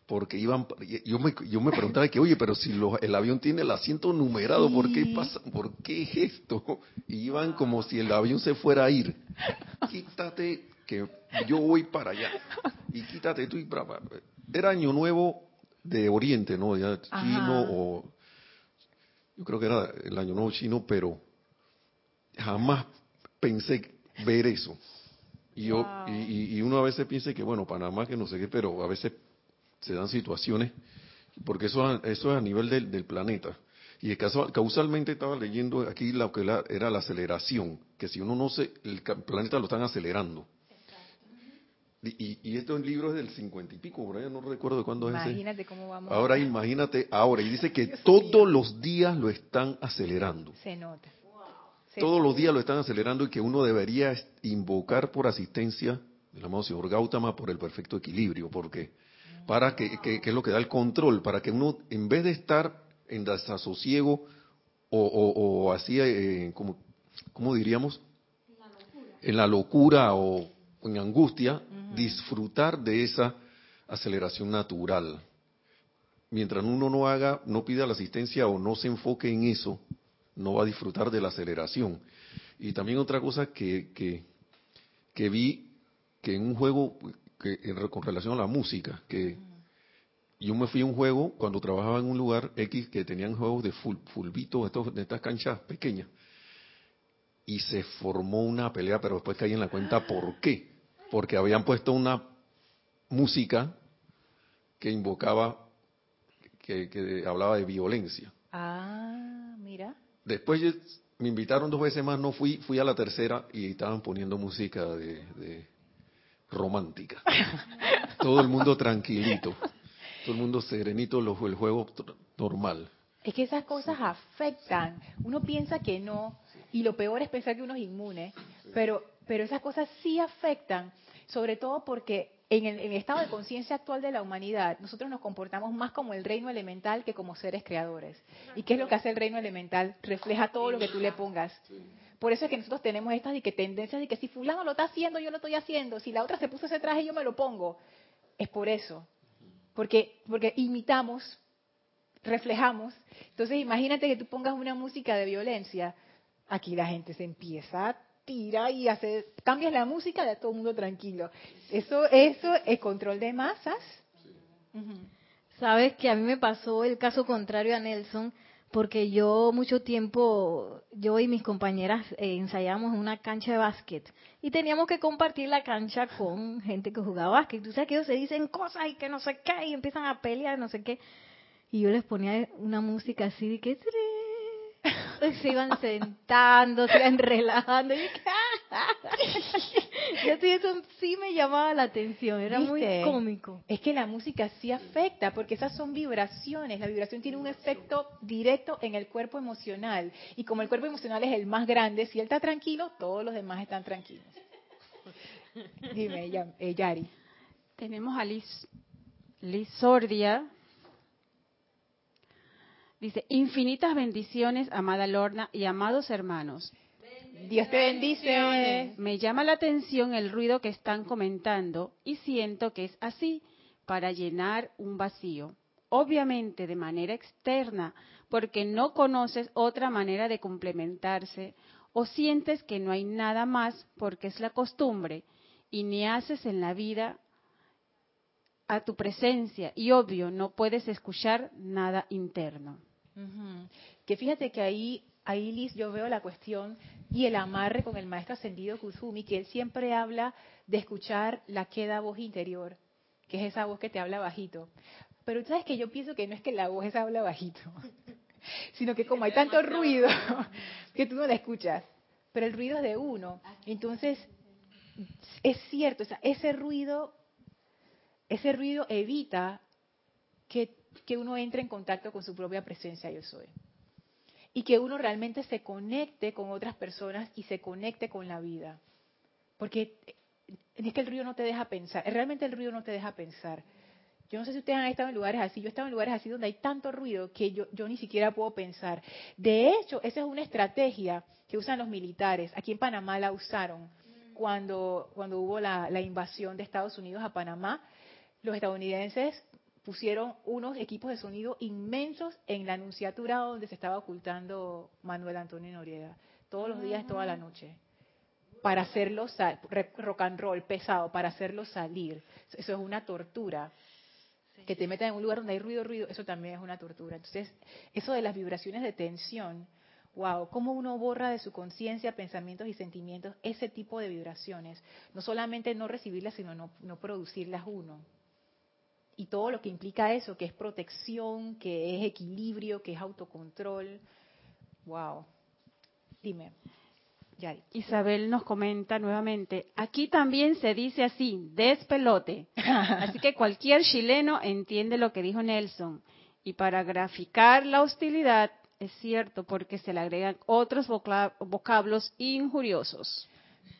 porque iban yo me yo me preguntaba que oye pero si el avión tiene el asiento numerado por qué pasa por qué es esto y iban como si el avión se fuera a ir quítate que yo voy para allá. Y quítate tú y brava. Era año nuevo de Oriente, ¿no? Ya chino o... Yo creo que era el año nuevo chino, pero jamás pensé ver eso. Y, yo, y, uno a veces piensa que, bueno, Panamá, que no sé qué, pero a veces se dan situaciones, porque eso, eso es a nivel del, del planeta. Y causalmente estaba leyendo aquí lo que era la aceleración, que si uno no se, el planeta lo están acelerando. Y, y esto en libro es del cincuenta y pico, por no recuerdo de cuándo es Imagínate cómo vamos. Ahora imagínate, ahora, y dice que todos los días lo están acelerando. Se nota. todos los días lo están acelerando y que uno debería invocar por asistencia del amado señor Gautama por el perfecto equilibrio, porque para que, que, es lo que da el control, para que uno, en vez de estar en desasosiego o, o, así, eh, como, ¿cómo diríamos? En la locura o en angustia, disfrutar de esa aceleración natural. Mientras uno no haga, no pida la asistencia o no se enfoque en eso, no va a disfrutar de la aceleración. Y también otra cosa que, que, vi, que en un juego, que, con relación a la música, que yo me fui a un juego cuando trabajaba en un lugar X que tenían juegos de fulbito, estos, de estas canchas pequeñas, y se formó una pelea, pero después caí en la cuenta por qué porque habían puesto una música que invocaba, que, hablaba de violencia. Ah, mira. Después me invitaron dos veces más, no fui, fui a la tercera y estaban poniendo música de, romántica. todo el mundo tranquilito, todo el mundo serenito, el juego normal. Es que esas cosas afectan. Uno piensa que no, y lo peor es pensar que uno es inmune, pero pero esas cosas sí afectan, sobre todo porque en el, estado de conciencia actual de la humanidad, nosotros nos comportamos más como el reino elemental que como seres creadores. ¿Y qué es lo que hace el reino elemental? Refleja todo lo que tú le pongas. Por eso es que nosotros tenemos estas de que tendencias de que si fulano lo está haciendo, yo lo estoy haciendo. Si la otra se puso ese traje, yo me lo pongo. Es por eso. Porque, porque imitamos, reflejamos. Entonces imagínate que tú pongas una música de violencia. Aquí la gente se empieza tira y hace, cambias la música de todo el mundo tranquilo. Eso, eso es control de masas. Sabes que a mí me pasó el caso contrario a Nelson, porque yo mucho tiempo, yo y mis compañeras eh, ensayamos en una cancha de básquet y teníamos que compartir la cancha con gente que jugaba básquet. Tú sabes que ellos se dicen cosas y que no sé qué y empiezan a pelear, no sé qué. Y yo les ponía una música así de que se iban sentando, se iban relajando. Y yo sí, eso sí me llamaba la atención, era muy cómico. Es que la música sí afecta, porque esas son vibraciones. La vibración tiene un efecto directo en el cuerpo emocional. Y como el cuerpo emocional es el más grande, si él está tranquilo, todos los demás están tranquilos. Dime, eh, Yari. Tenemos a Liz, Liz Sordia, Dice, infinitas bendiciones, amada Lorna y amados hermanos. Dios te bendice. Me llama la atención el ruido que están comentando y siento que es así, para llenar un vacío. Obviamente de manera externa, porque no conoces otra manera de complementarse o sientes que no hay nada más porque es la costumbre y ni haces en la vida a tu presencia y obvio no puedes escuchar nada interno. Que fíjate que ahí, ahí Liz, yo veo la cuestión y el amarre con el maestro ascendido Kuzumi, que él siempre habla de escuchar la queda voz interior, que es esa voz que te habla bajito. Pero sabes que yo pienso que no es que la voz esa habla bajito, sino que como hay tanto ruido que tú no la escuchas, pero el ruido es de uno. Entonces, es cierto, ese ruido, ese ruido evita que que uno entre en contacto con su propia presencia yo soy. Y que uno realmente se conecte con otras personas y se conecte con la vida. Porque es que el ruido no te deja pensar, realmente el ruido no te deja pensar. Yo no sé si ustedes han estado en lugares así, yo he estado en lugares así donde hay tanto ruido que yo, yo ni siquiera puedo pensar. De hecho, esa es una estrategia que usan los militares. Aquí en Panamá la usaron cuando, cuando hubo la, la invasión de Estados Unidos a Panamá. Los estadounidenses pusieron unos equipos de sonido inmensos en la anunciatura donde se estaba ocultando Manuel Antonio Noriega, todos los días, toda la noche, para hacerlo rock and roll pesado, para hacerlo salir. Eso es una tortura. Que te metan en un lugar donde hay ruido, ruido, eso también es una tortura. Entonces, eso de las vibraciones de tensión, wow, cómo uno borra de su conciencia, pensamientos y sentimientos ese tipo de vibraciones. No solamente no recibirlas, sino no, no producirlas uno y todo lo que implica eso, que es protección, que es equilibrio, que es autocontrol. Wow. Dime. Yari. Isabel nos comenta nuevamente, aquí también se dice así, despelote. Así que cualquier chileno entiende lo que dijo Nelson. Y para graficar la hostilidad, es cierto, porque se le agregan otros vocablos injuriosos.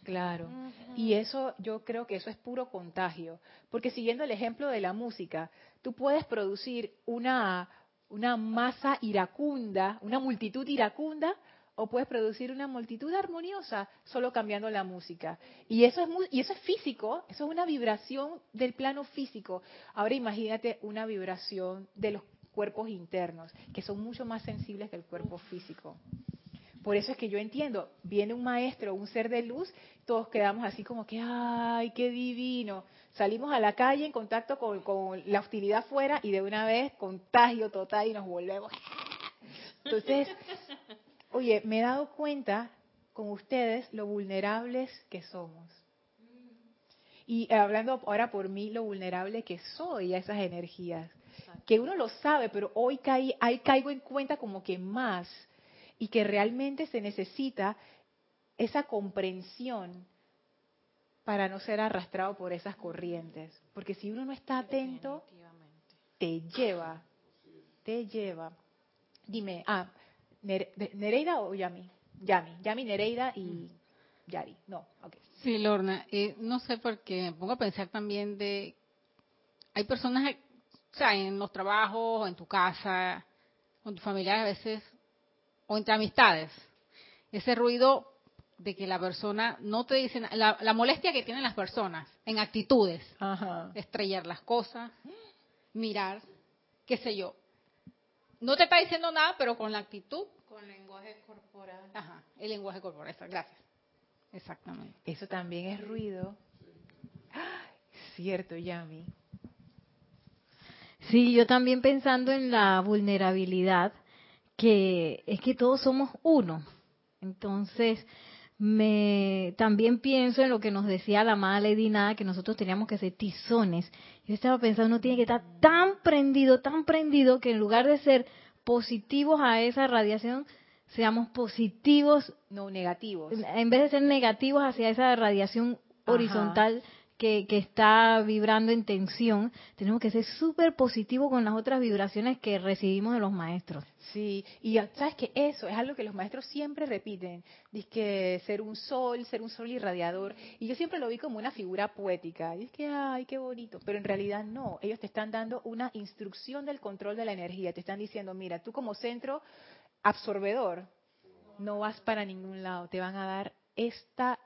Claro. Y eso, yo creo que eso es puro contagio. Porque siguiendo el ejemplo de la música, tú puedes producir una, una masa iracunda, una multitud iracunda, o puedes producir una multitud armoniosa solo cambiando la música. Y eso es y eso es físico, eso es una vibración del plano físico. Ahora imagínate una vibración de los cuerpos internos, que son mucho más sensibles que el cuerpo físico. Por eso es que yo entiendo, viene un maestro, un ser de luz, todos quedamos así como que, ay, qué divino. Salimos a la calle en contacto con, la hostilidad afuera y de una vez contagio total y nos volvemos. Entonces, oye, me he dado cuenta con ustedes lo vulnerables que somos. Y hablando ahora por mí, lo vulnerable que soy a esas energías. Que uno lo sabe, pero hoy, caí, ahí caigo en cuenta como que más y que realmente se necesita esa comprensión para no ser arrastrado por esas corrientes. Porque si uno no está atento, te lleva, te lleva. Dime, ah, ¿Nereida o Yami? Yami, Yami, Nereida y mm. Yari. No, ok. Sí, Lorna, eh, no sé por qué, me pongo a pensar también de, hay personas, o sea, en los trabajos, en tu casa, con tu familia a veces o entre amistades. Ese ruido de que la persona no te dice la, la molestia que tienen las personas en actitudes, estrellar las cosas, mirar, qué sé yo. No te está diciendo nada, pero con la actitud. Con lenguaje corporal. Ajá, el lenguaje corporal, gracias. Exactamente. Eso también es ruido. ¡Ah! Cierto, Yami. Sí, yo también pensando en la vulnerabilidad, que es que todos somos uno. Entonces, me también pienso en lo que nos decía la amada Lady Nada, que nosotros teníamos que ser tizones. Yo estaba pensando, uno tiene que estar tan prendido, tan prendido, que en lugar de ser positivos a esa radiación, seamos positivos. No negativos. En vez de ser negativos hacia esa radiación horizontal que, está vibrando en tensión, tenemos que ser súper positivos con las otras vibraciones que recibimos de los maestros. Sí, y sabes que eso es algo que los maestros siempre repiten, dice que ser un sol, ser un sol irradiador, y yo siempre lo vi como una figura poética, y es que, ay, qué bonito, pero en realidad no, ellos te están dando una instrucción del control de la energía, te están diciendo, mira, tú como centro absorbedor, no vas para ningún lado, te van a dar esta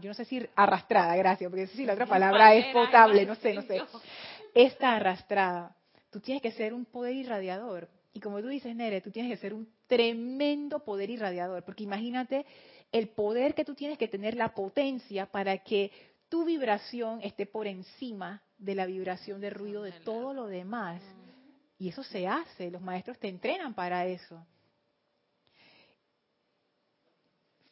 yo no sé si arrastrada, gracias, porque si la otra palabra es potable, no sé, no sé. Esta arrastrada. Tú tienes que ser un poder irradiador. Y como tú dices, Nere, tú tienes que ser un tremendo poder irradiador, porque imagínate el poder que tú tienes que tener, la potencia para que tu vibración esté por encima de la vibración de ruido de todo lo demás. Y eso se hace, los maestros te entrenan para eso.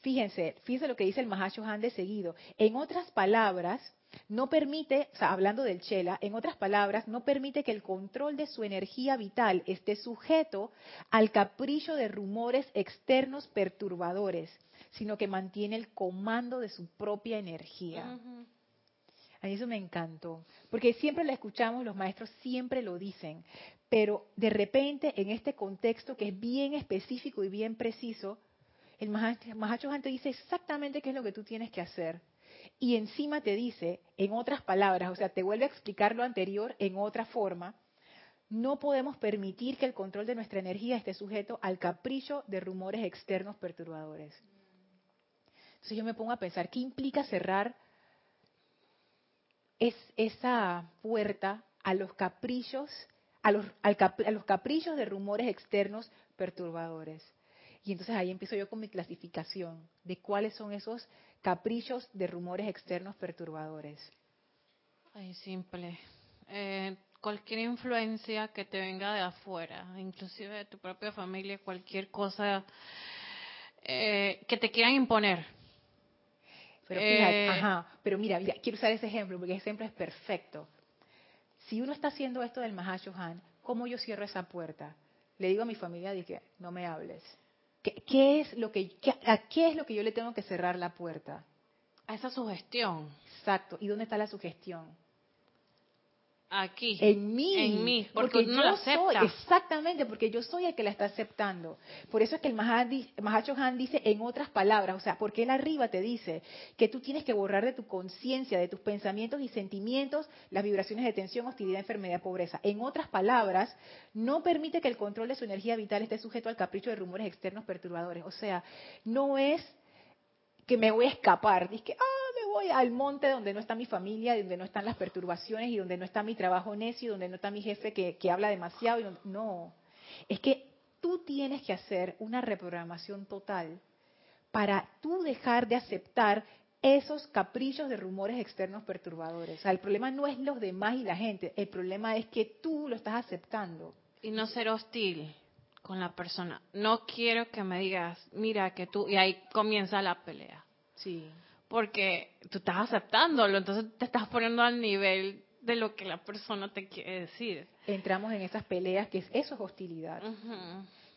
Fíjense, fíjense lo que dice el Mahashohan de seguido. En otras palabras, no permite, o sea, hablando del Chela, en otras palabras, no permite que el control de su energía vital esté sujeto al capricho de rumores externos perturbadores, sino que mantiene el comando de su propia energía. A mí eso me encantó, porque siempre lo escuchamos, los maestros siempre lo dicen, pero de repente en este contexto que es bien específico y bien preciso, el Mahacho te dice exactamente qué es lo que tú tienes que hacer. Y encima te dice, en otras palabras, o sea, te vuelve a explicar lo anterior en otra forma, no podemos permitir que el control de nuestra energía esté sujeto al capricho de rumores externos perturbadores. Entonces yo me pongo a pensar, ¿qué implica cerrar es esa puerta a los caprichos, a los, a los caprichos de rumores externos perturbadores? Y entonces ahí empiezo yo con mi clasificación de cuáles son esos caprichos de rumores externos perturbadores. Ay, simple. Eh, cualquier influencia que te venga de afuera, inclusive de tu propia familia, cualquier cosa eh, que te quieran imponer. Pero fíjate, eh, ajá, pero mira, mira, quiero usar ese ejemplo porque ese ejemplo es perfecto. Si uno está haciendo esto del Mahashohan, ¿cómo yo cierro esa puerta? Le digo a mi familia, dije, no me hables. ¿Qué, es lo que, ¿A qué es lo que yo le tengo que cerrar la puerta? A esa sugestión. Exacto. ¿Y dónde está la sugestión? Aquí. En mí. En mí, porque, no yo soy, exactamente, porque yo soy el que la está aceptando. Por eso es que el Mahacho Han dice en otras palabras, o sea, porque él arriba te dice que tú tienes que borrar de tu conciencia, de tus pensamientos y sentimientos las vibraciones de tensión, hostilidad, enfermedad, pobreza. En otras palabras, no permite que el control de su energía vital esté sujeto al capricho de rumores externos perturbadores. O sea, no es que me voy a escapar, dice que, ah, voy al monte donde no está mi familia, donde no están las perturbaciones y donde no está mi trabajo necio, donde no está mi jefe que, habla demasiado. Y no, es que tú tienes que hacer una reprogramación total para tú dejar de aceptar esos caprichos de rumores externos perturbadores. O sea, el problema no es los demás y la gente, el problema es que tú lo estás aceptando. Y no ser hostil con la persona. No quiero que me digas, mira que tú, y ahí comienza la pelea. Sí porque tú estás aceptándolo, entonces te estás poniendo al nivel de lo que la persona te quiere decir. Entramos en esas peleas que es, eso es hostilidad.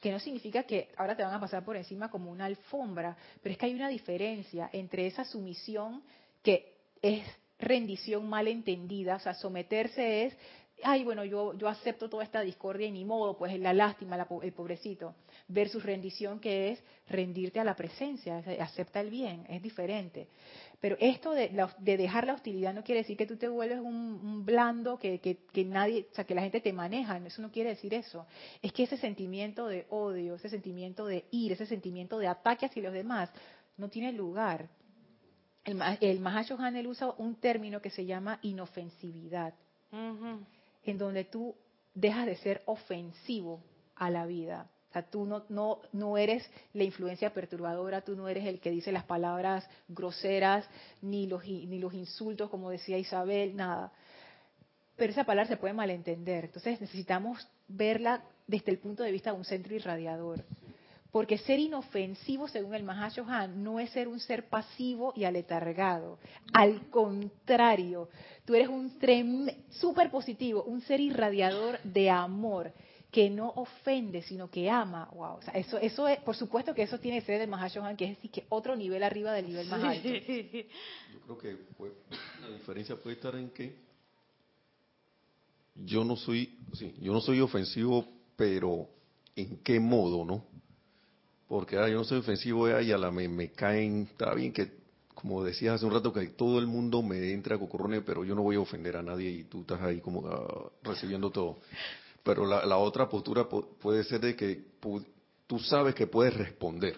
Que no significa que ahora te van a pasar por encima como una alfombra, pero es que hay una diferencia entre esa sumisión que es rendición mal entendida, o sea, someterse es ay, bueno, yo, yo acepto toda esta discordia y ni modo, pues es la lástima, el pobrecito, versus rendición que es rendirte a la presencia, acepta el bien, es diferente. Pero esto de, dejar la hostilidad no quiere decir que tú te vuelves un, blando, que, que, nadie, o sea, que la gente te maneja, eso no quiere decir eso. Es que ese sentimiento de odio, ese sentimiento de ir, ese sentimiento de ataque hacia los demás, no tiene lugar. El, el Mahashohan usa un término que se llama inofensividad en donde tú dejas de ser ofensivo a la vida. O sea, tú no, no, no eres la influencia perturbadora, tú no eres el que dice las palabras groseras, ni los, ni los insultos, como decía Isabel, nada. pero esa palabra se puede malentender. Entonces necesitamos verla desde el punto de vista de un centro irradiador. Porque ser inofensivo, según el Mahashohan, no es ser un ser pasivo y aletargado. Al contrario, tú eres un súper positivo, un ser irradiador de amor que no ofende, sino que ama. Wow, eso, eso es, por supuesto que eso tiene que ser del Mahashohan, que es decir, que otro nivel arriba del nivel más alto. Yo creo que la diferencia puede estar en que yo no soy, sí, yo no soy ofensivo, pero ¿en qué modo, no? porque yo no soy ofensivo y a la me, me caen, está bien que, como decías hace un rato, que todo el mundo me entra a cocorrone, pero yo no voy a ofender a nadie y tú estás ahí como ah, recibiendo todo. Pero la, la otra postura puede ser de que tú sabes que puedes responder,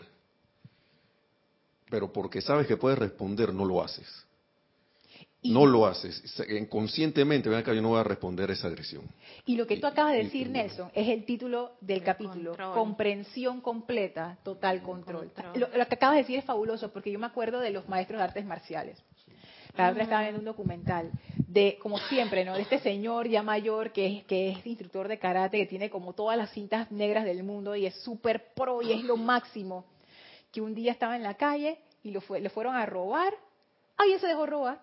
pero porque sabes que puedes responder no lo haces no lo haces. Conscientemente, ven acá, yo no voy a responder esa agresión. Y lo que tú acabas de decir, Nelson, es el título del capítulo. Comprensión completa, total control. Lo, que acabas de decir es fabuloso, porque yo me acuerdo de los maestros de artes marciales. La otra estaba viendo un documental de, como siempre, ¿no? De este señor ya mayor que es, que es instructor de karate, que tiene como todas las cintas negras del mundo y es súper pro y es lo máximo. Que un día estaba en la calle y lo, fue, le fueron a robar. Ay, se dejó robar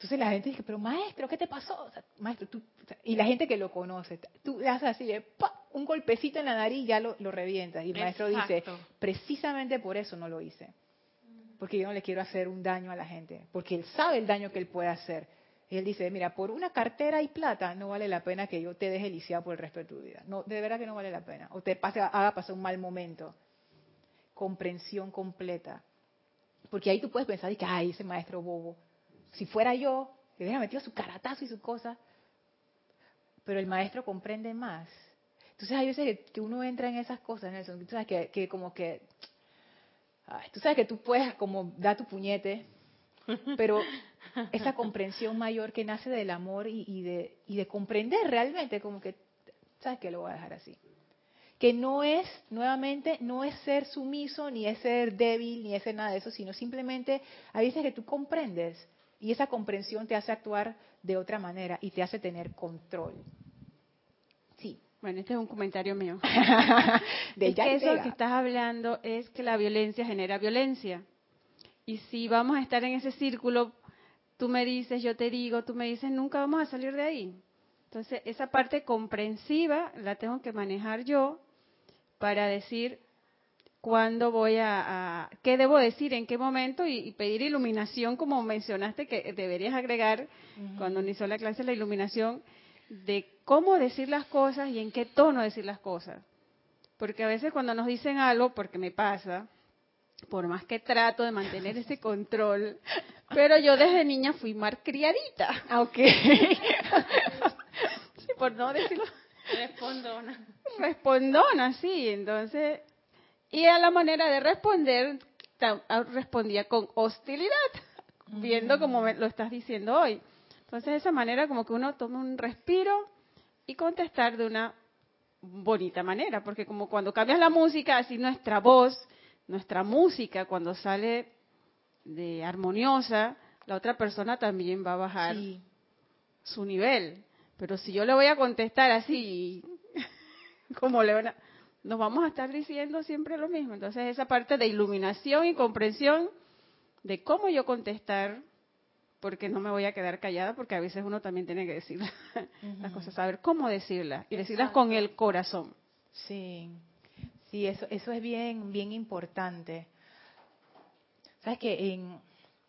entonces la gente dice, pero maestro, ¿qué te pasó? maestro, tú, y la gente que lo conoce, tú le haces así, un golpecito en la nariz y ya lo, lo revientas. Y el maestro dice, precisamente por eso no lo hice. Porque yo no le quiero hacer un daño a la gente. Porque él sabe el daño que él puede hacer. Y él dice, mira, por una cartera y plata no vale la pena que yo te deje lisiado por el resto de tu vida. No, de verdad que no vale la pena. O te pase, haga pasar un mal momento. Comprensión completa. Porque ahí tú puedes pensar, que, ay, ese maestro bobo si fuera yo, le hubiera metido su caratazo y su cosa. Pero el maestro comprende más. Entonces hay veces que uno entra en esas cosas. Tú sabes que, como que... tú sabes que tú puedes como dar tu puñete, pero esa comprensión mayor que nace del amor y, de, y de comprender realmente, como que, ¿sabes que Lo voy a dejar así que no es, nuevamente, no es ser sumiso, ni es ser débil, ni es ser nada de eso, sino simplemente hay veces que tú comprendes y esa comprensión te hace actuar de otra manera y te hace tener control. Bueno, este es un comentario mío. de es que eso que estás hablando es que la violencia genera violencia. Y si vamos a estar en ese círculo, tú me dices, yo te digo, tú me dices, nunca vamos a salir de ahí. Entonces, esa parte comprensiva la tengo que manejar yo para decir, cuándo voy a, qué debo decir, en qué momento y, pedir iluminación, como mencionaste que deberías agregar cuando inició la clase la iluminación de cómo decir las cosas y en qué tono decir las cosas. Porque a veces cuando nos dicen algo, porque me pasa, por más que trato de mantener ese control, pero yo desde niña fui criadita. Ok. sí, por no decirlo. Respondona. Respondona, sí. Entonces, y a la manera de responder, ah, respondía con hostilidad, viendo como lo estás diciendo hoy. Entonces, de esa manera, como que uno toma un respiro y contestar de una bonita manera, porque como cuando cambias la música, así nuestra voz, nuestra música, cuando sale de armoniosa, la otra persona también va a bajar su nivel. Pero si yo le voy a contestar así, como le van a nos vamos a estar diciendo siempre lo mismo. Entonces, esa parte de iluminación y comprensión de cómo yo contestar, porque no me voy a quedar callada, porque a veces uno también tiene que decir las cosas, saber cómo decirlas y decirlas con el corazón. Sí, sí, eso, eso es bien, bien importante. Sabes que en,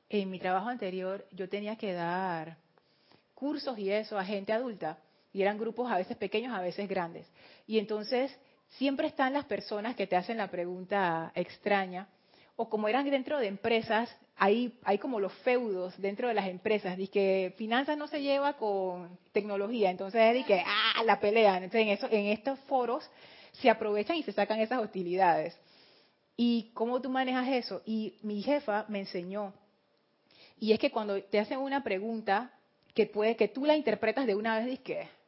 en mi trabajo anterior yo tenía que dar cursos y eso a gente adulta, y eran grupos a veces pequeños, a veces grandes. Y entonces siempre están las personas que te hacen la pregunta extraña, o como eran dentro de empresas, hay, hay como los feudos dentro de las empresas, de que finanzas no se lleva con tecnología, entonces es que, ah, la pelean. Entonces en estos foros se aprovechan y se sacan esas hostilidades. ¿Y cómo tú manejas eso? Y mi jefa me enseñó. Y es que cuando te hacen una pregunta que puede que tú la interpretas de una vez, dices que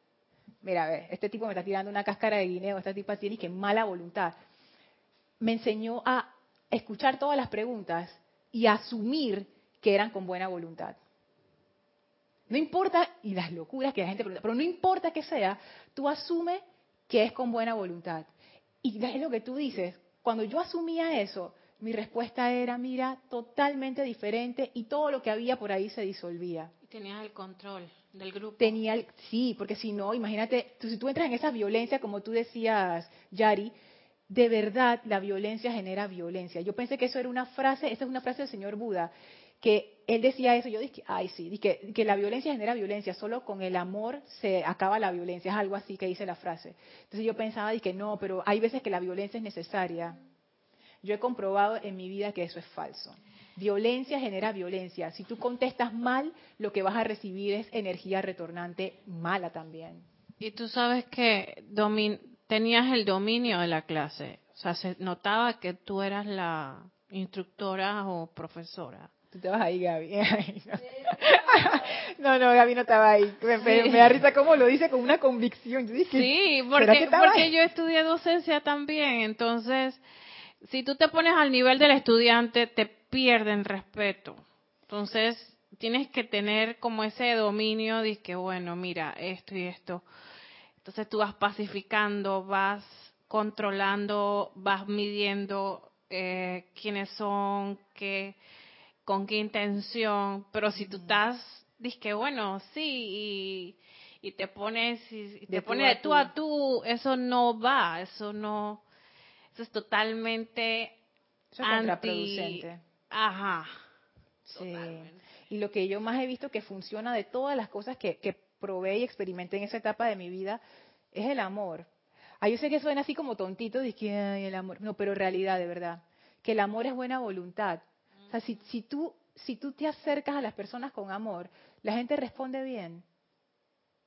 mira, a ver, este tipo me está tirando una cáscara de guineo, esta tipa tiene que mala voluntad. Me enseñó a escuchar todas las preguntas y asumir que eran con buena voluntad. No importa, y las locuras que la gente pregunta, pero no importa que sea, tú asume que es con buena voluntad. Y es lo que tú dices, cuando yo asumía eso, mi respuesta era, mira, totalmente diferente y todo lo que había por ahí se disolvía. Y tenías el control del grupo. Tenía el, sí, porque si no, imagínate, tú, si tú entras en esa violencia, como tú decías, Yari, de verdad la violencia genera violencia. Yo pensé que eso era una frase, esa es una frase del señor Buda, que él decía eso, yo dije, ay sí, dije, que la violencia genera violencia, solo con el amor se acaba la violencia, es algo así que dice la frase. Entonces yo pensaba, dije, no, pero hay veces que la violencia es necesaria. Yo he comprobado en mi vida que eso es falso. Violencia genera violencia. Si tú contestas mal, lo que vas a recibir es energía retornante mala también. Y tú sabes que tenías el dominio de la clase. O sea, se notaba que tú eras la instructora o profesora. Tú te vas ahí, Gaby. no, no, Gaby no estaba ahí. Me, da risa cómo lo dice con una convicción. sí, porque, porque yo estudié docencia también. Entonces, si tú te pones al nivel del estudiante, te pierden respeto. Entonces, tienes que tener como ese dominio de que, bueno, mira, esto y esto. Entonces tú vas pacificando, vas controlando, vas midiendo eh, quiénes son, qué con qué intención, pero si tú estás, dices que bueno, sí, y, te pones, y, te pones de tú a tú, eso no va, eso no, eso es totalmente eso es contraproducente. Ajá. Sí. Y lo que yo más he visto que funciona de todas las cosas que, que probé y experimenté en esa etapa de mi vida es el amor. Ah, yo sé que suena así como tontito, de que el amor, no, pero realidad, de verdad, que el amor es buena voluntad sea, si, tú, si tú te acercas a las personas con amor, la gente responde bien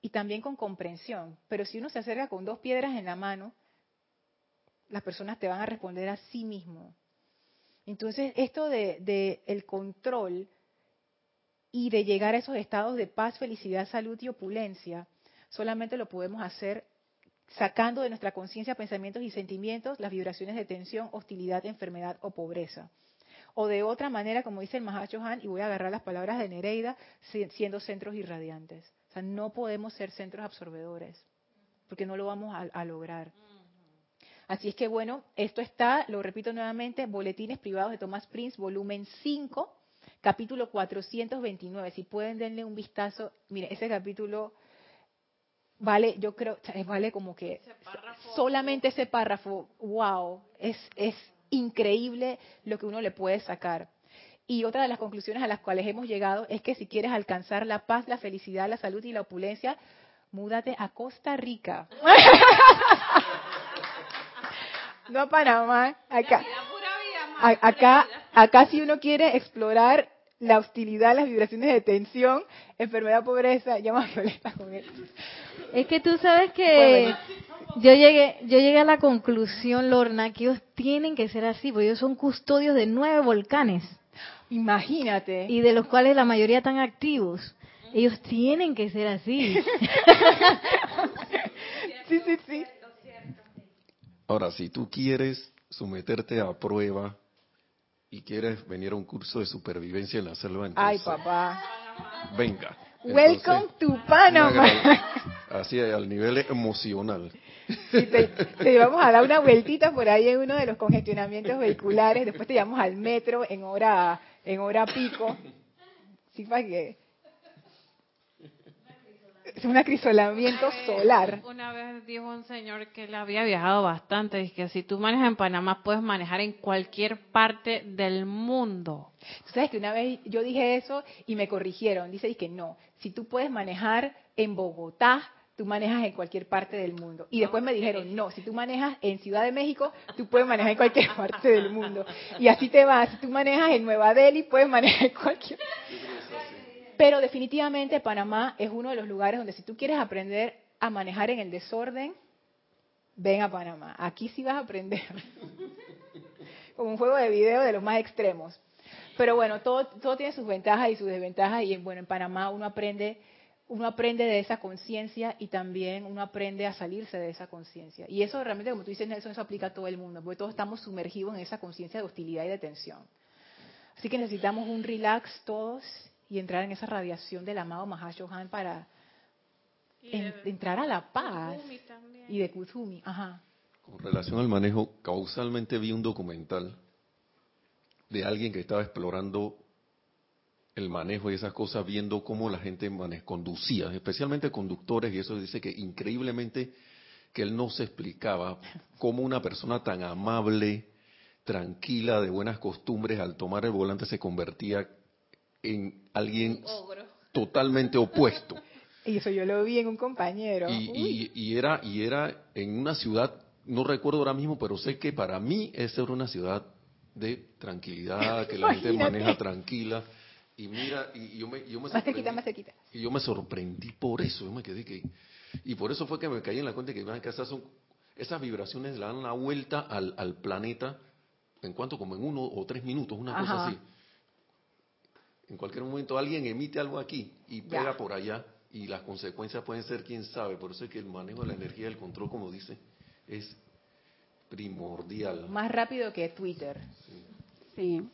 y también con comprensión. Pero si uno se acerca con dos piedras en la mano, las personas te van a responder a sí mismo. Entonces, esto de, de, el control y de llegar a esos estados de paz, felicidad, salud y opulencia, solamente lo podemos hacer sacando de nuestra conciencia pensamientos y sentimientos las vibraciones de tensión, hostilidad, enfermedad o pobreza o de otra manera, como dice el Mahacho Han, y voy a agarrar las palabras de Nereida, siendo centros irradiantes. O sea, no podemos ser centros absorbedores, porque no lo vamos a, lograr. Así es que bueno, esto está, lo repito nuevamente, Boletines Privados de Thomas Prince, volumen 5, capítulo 429. Si pueden denle un vistazo, mire, ese capítulo vale, yo creo, vale como que solamente ese párrafo, wow, es, es increíble lo que uno le puede sacar. Y otra de las conclusiones a las cuales hemos llegado es que si quieres alcanzar la paz, la felicidad, la salud y la opulencia, múdate a Costa Rica. no a Panamá, acá. Acá, acá si uno quiere explorar la hostilidad, las vibraciones de tensión, enfermedad, pobreza, llama violeta con él. Es que tú sabes que yo llegué, yo llegué a la conclusión, Lorna, que ellos tienen que ser así, porque ellos son custodios de nueve volcanes. Imagínate. Y de los cuales la mayoría están activos. Ellos tienen que ser así. sí, sí, sí. Ahora, si tú quieres someterte a prueba y quieres venir a un curso de supervivencia en la selva, Ay, papá. Venga. Welcome to Panama. Así, al nivel emocional. te, llevamos a dar una vueltita por ahí en uno de los congestionamientos vehiculares, después te llevamos al metro en hora, en hora pico. Sí, para que es un acrisolamiento solar. Una vez dijo un señor que él había viajado bastante, y que si tú manejas en Panamá puedes manejar en cualquier parte del mundo. Tú sabes que una vez yo dije eso y me corrigieron, dice que no, si tú puedes manejar en Bogotá, tú manejas en cualquier parte del mundo. Y después me dijeron, no, si tú manejas en Ciudad de México, tú puedes manejar en cualquier parte del mundo. Y así te vas, si tú manejas en Nueva Delhi, puedes manejar en cualquier... Pero definitivamente Panamá es uno de los lugares donde si tú quieres aprender a manejar en el desorden, ven a Panamá. Aquí sí vas a aprender. Como un juego de video de los más extremos. Pero bueno, todo, todo tiene sus ventajas y sus desventajas y bueno, en Panamá uno aprende uno aprende de esa conciencia y también uno aprende a salirse de esa conciencia. Y eso realmente, como tú dices, Nelson, eso aplica a todo el mundo, porque todos estamos sumergidos en esa conciencia de hostilidad y de tensión. Así que necesitamos un relax todos y entrar en esa radiación del amado Mahashohan para entrar a la paz. Y de Kuzumi, ajá. Con relación al manejo, causalmente vi un documental de alguien que estaba explorando el manejo y esas cosas, viendo cómo la gente conducía, especialmente conductores, y eso dice que increíblemente que él no se explicaba cómo una persona tan amable, tranquila, de buenas costumbres, al tomar el volante se convertía en alguien totalmente opuesto. Y eso yo lo vi en un compañero. Y, era, y era en una ciudad, no recuerdo ahora mismo, pero sé que para mí esa era una ciudad de tranquilidad, que la gente maneja tranquila. Y mira, y, yo me, yo me sorprendí, más Y yo me sorprendí por eso, yo me quedé que... Y por eso fue que me caí en la cuenta que, que esas, son, esas vibraciones le dan la vuelta al, al planeta en cuanto como en uno o tres minutos, una cosa así. En cualquier momento alguien emite algo aquí y pega por allá y las consecuencias pueden ser quién sabe. Por eso es que el manejo de la energía, el control, como dice, es primordial. Más rápido que Twitter. sí.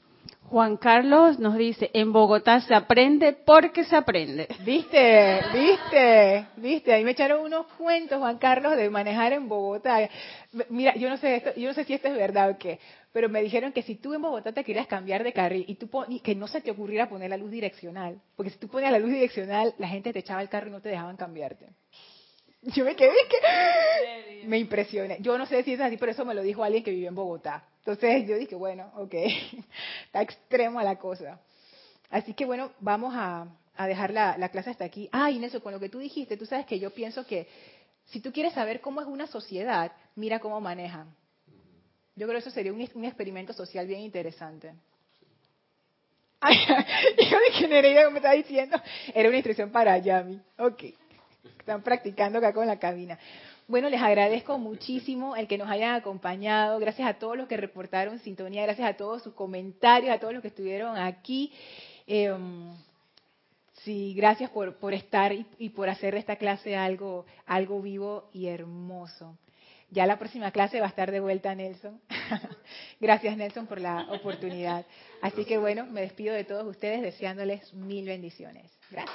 Juan Carlos nos dice, en Bogotá se aprende porque se aprende. ¿Viste? ¿Viste? ¿Viste? Ahí me echaron unos cuentos, Juan Carlos, de manejar en Bogotá. Mira, yo no sé esto, yo no sé si esto es verdad o qué, pero me dijeron que si tú en Bogotá te querías cambiar de carril y tú que no se te ocurriera poner la luz direccional, porque si tú ponías la luz direccional, la gente te echaba el carro y no te dejaban cambiarte. Yo me quedé que me impresioné. Yo no sé si es así, pero eso me lo dijo alguien que vive en Bogotá. Entonces yo dije, bueno, ok, está extremo la cosa. Así que bueno, vamos a, dejar la, clase hasta aquí. Ah, Inés, con lo que tú dijiste, tú sabes que yo pienso que si tú quieres saber cómo es una sociedad, mira cómo manejan. Yo creo que eso sería un, experimento social bien interesante. Ay, yo dije, Nereida, me está diciendo, era una instrucción para Yami. Ok, están practicando acá con la cabina. Bueno, les agradezco muchísimo el que nos hayan acompañado. Gracias a todos los que reportaron sintonía, gracias a todos sus comentarios, a todos los que estuvieron aquí. Em, sí, gracias por, por estar y, por hacer de esta clase algo, algo vivo y hermoso. Ya la próxima clase va a estar de vuelta Nelson. gracias Nelson por la oportunidad. Así que bueno, me despido de todos ustedes deseándoles mil bendiciones. Gracias.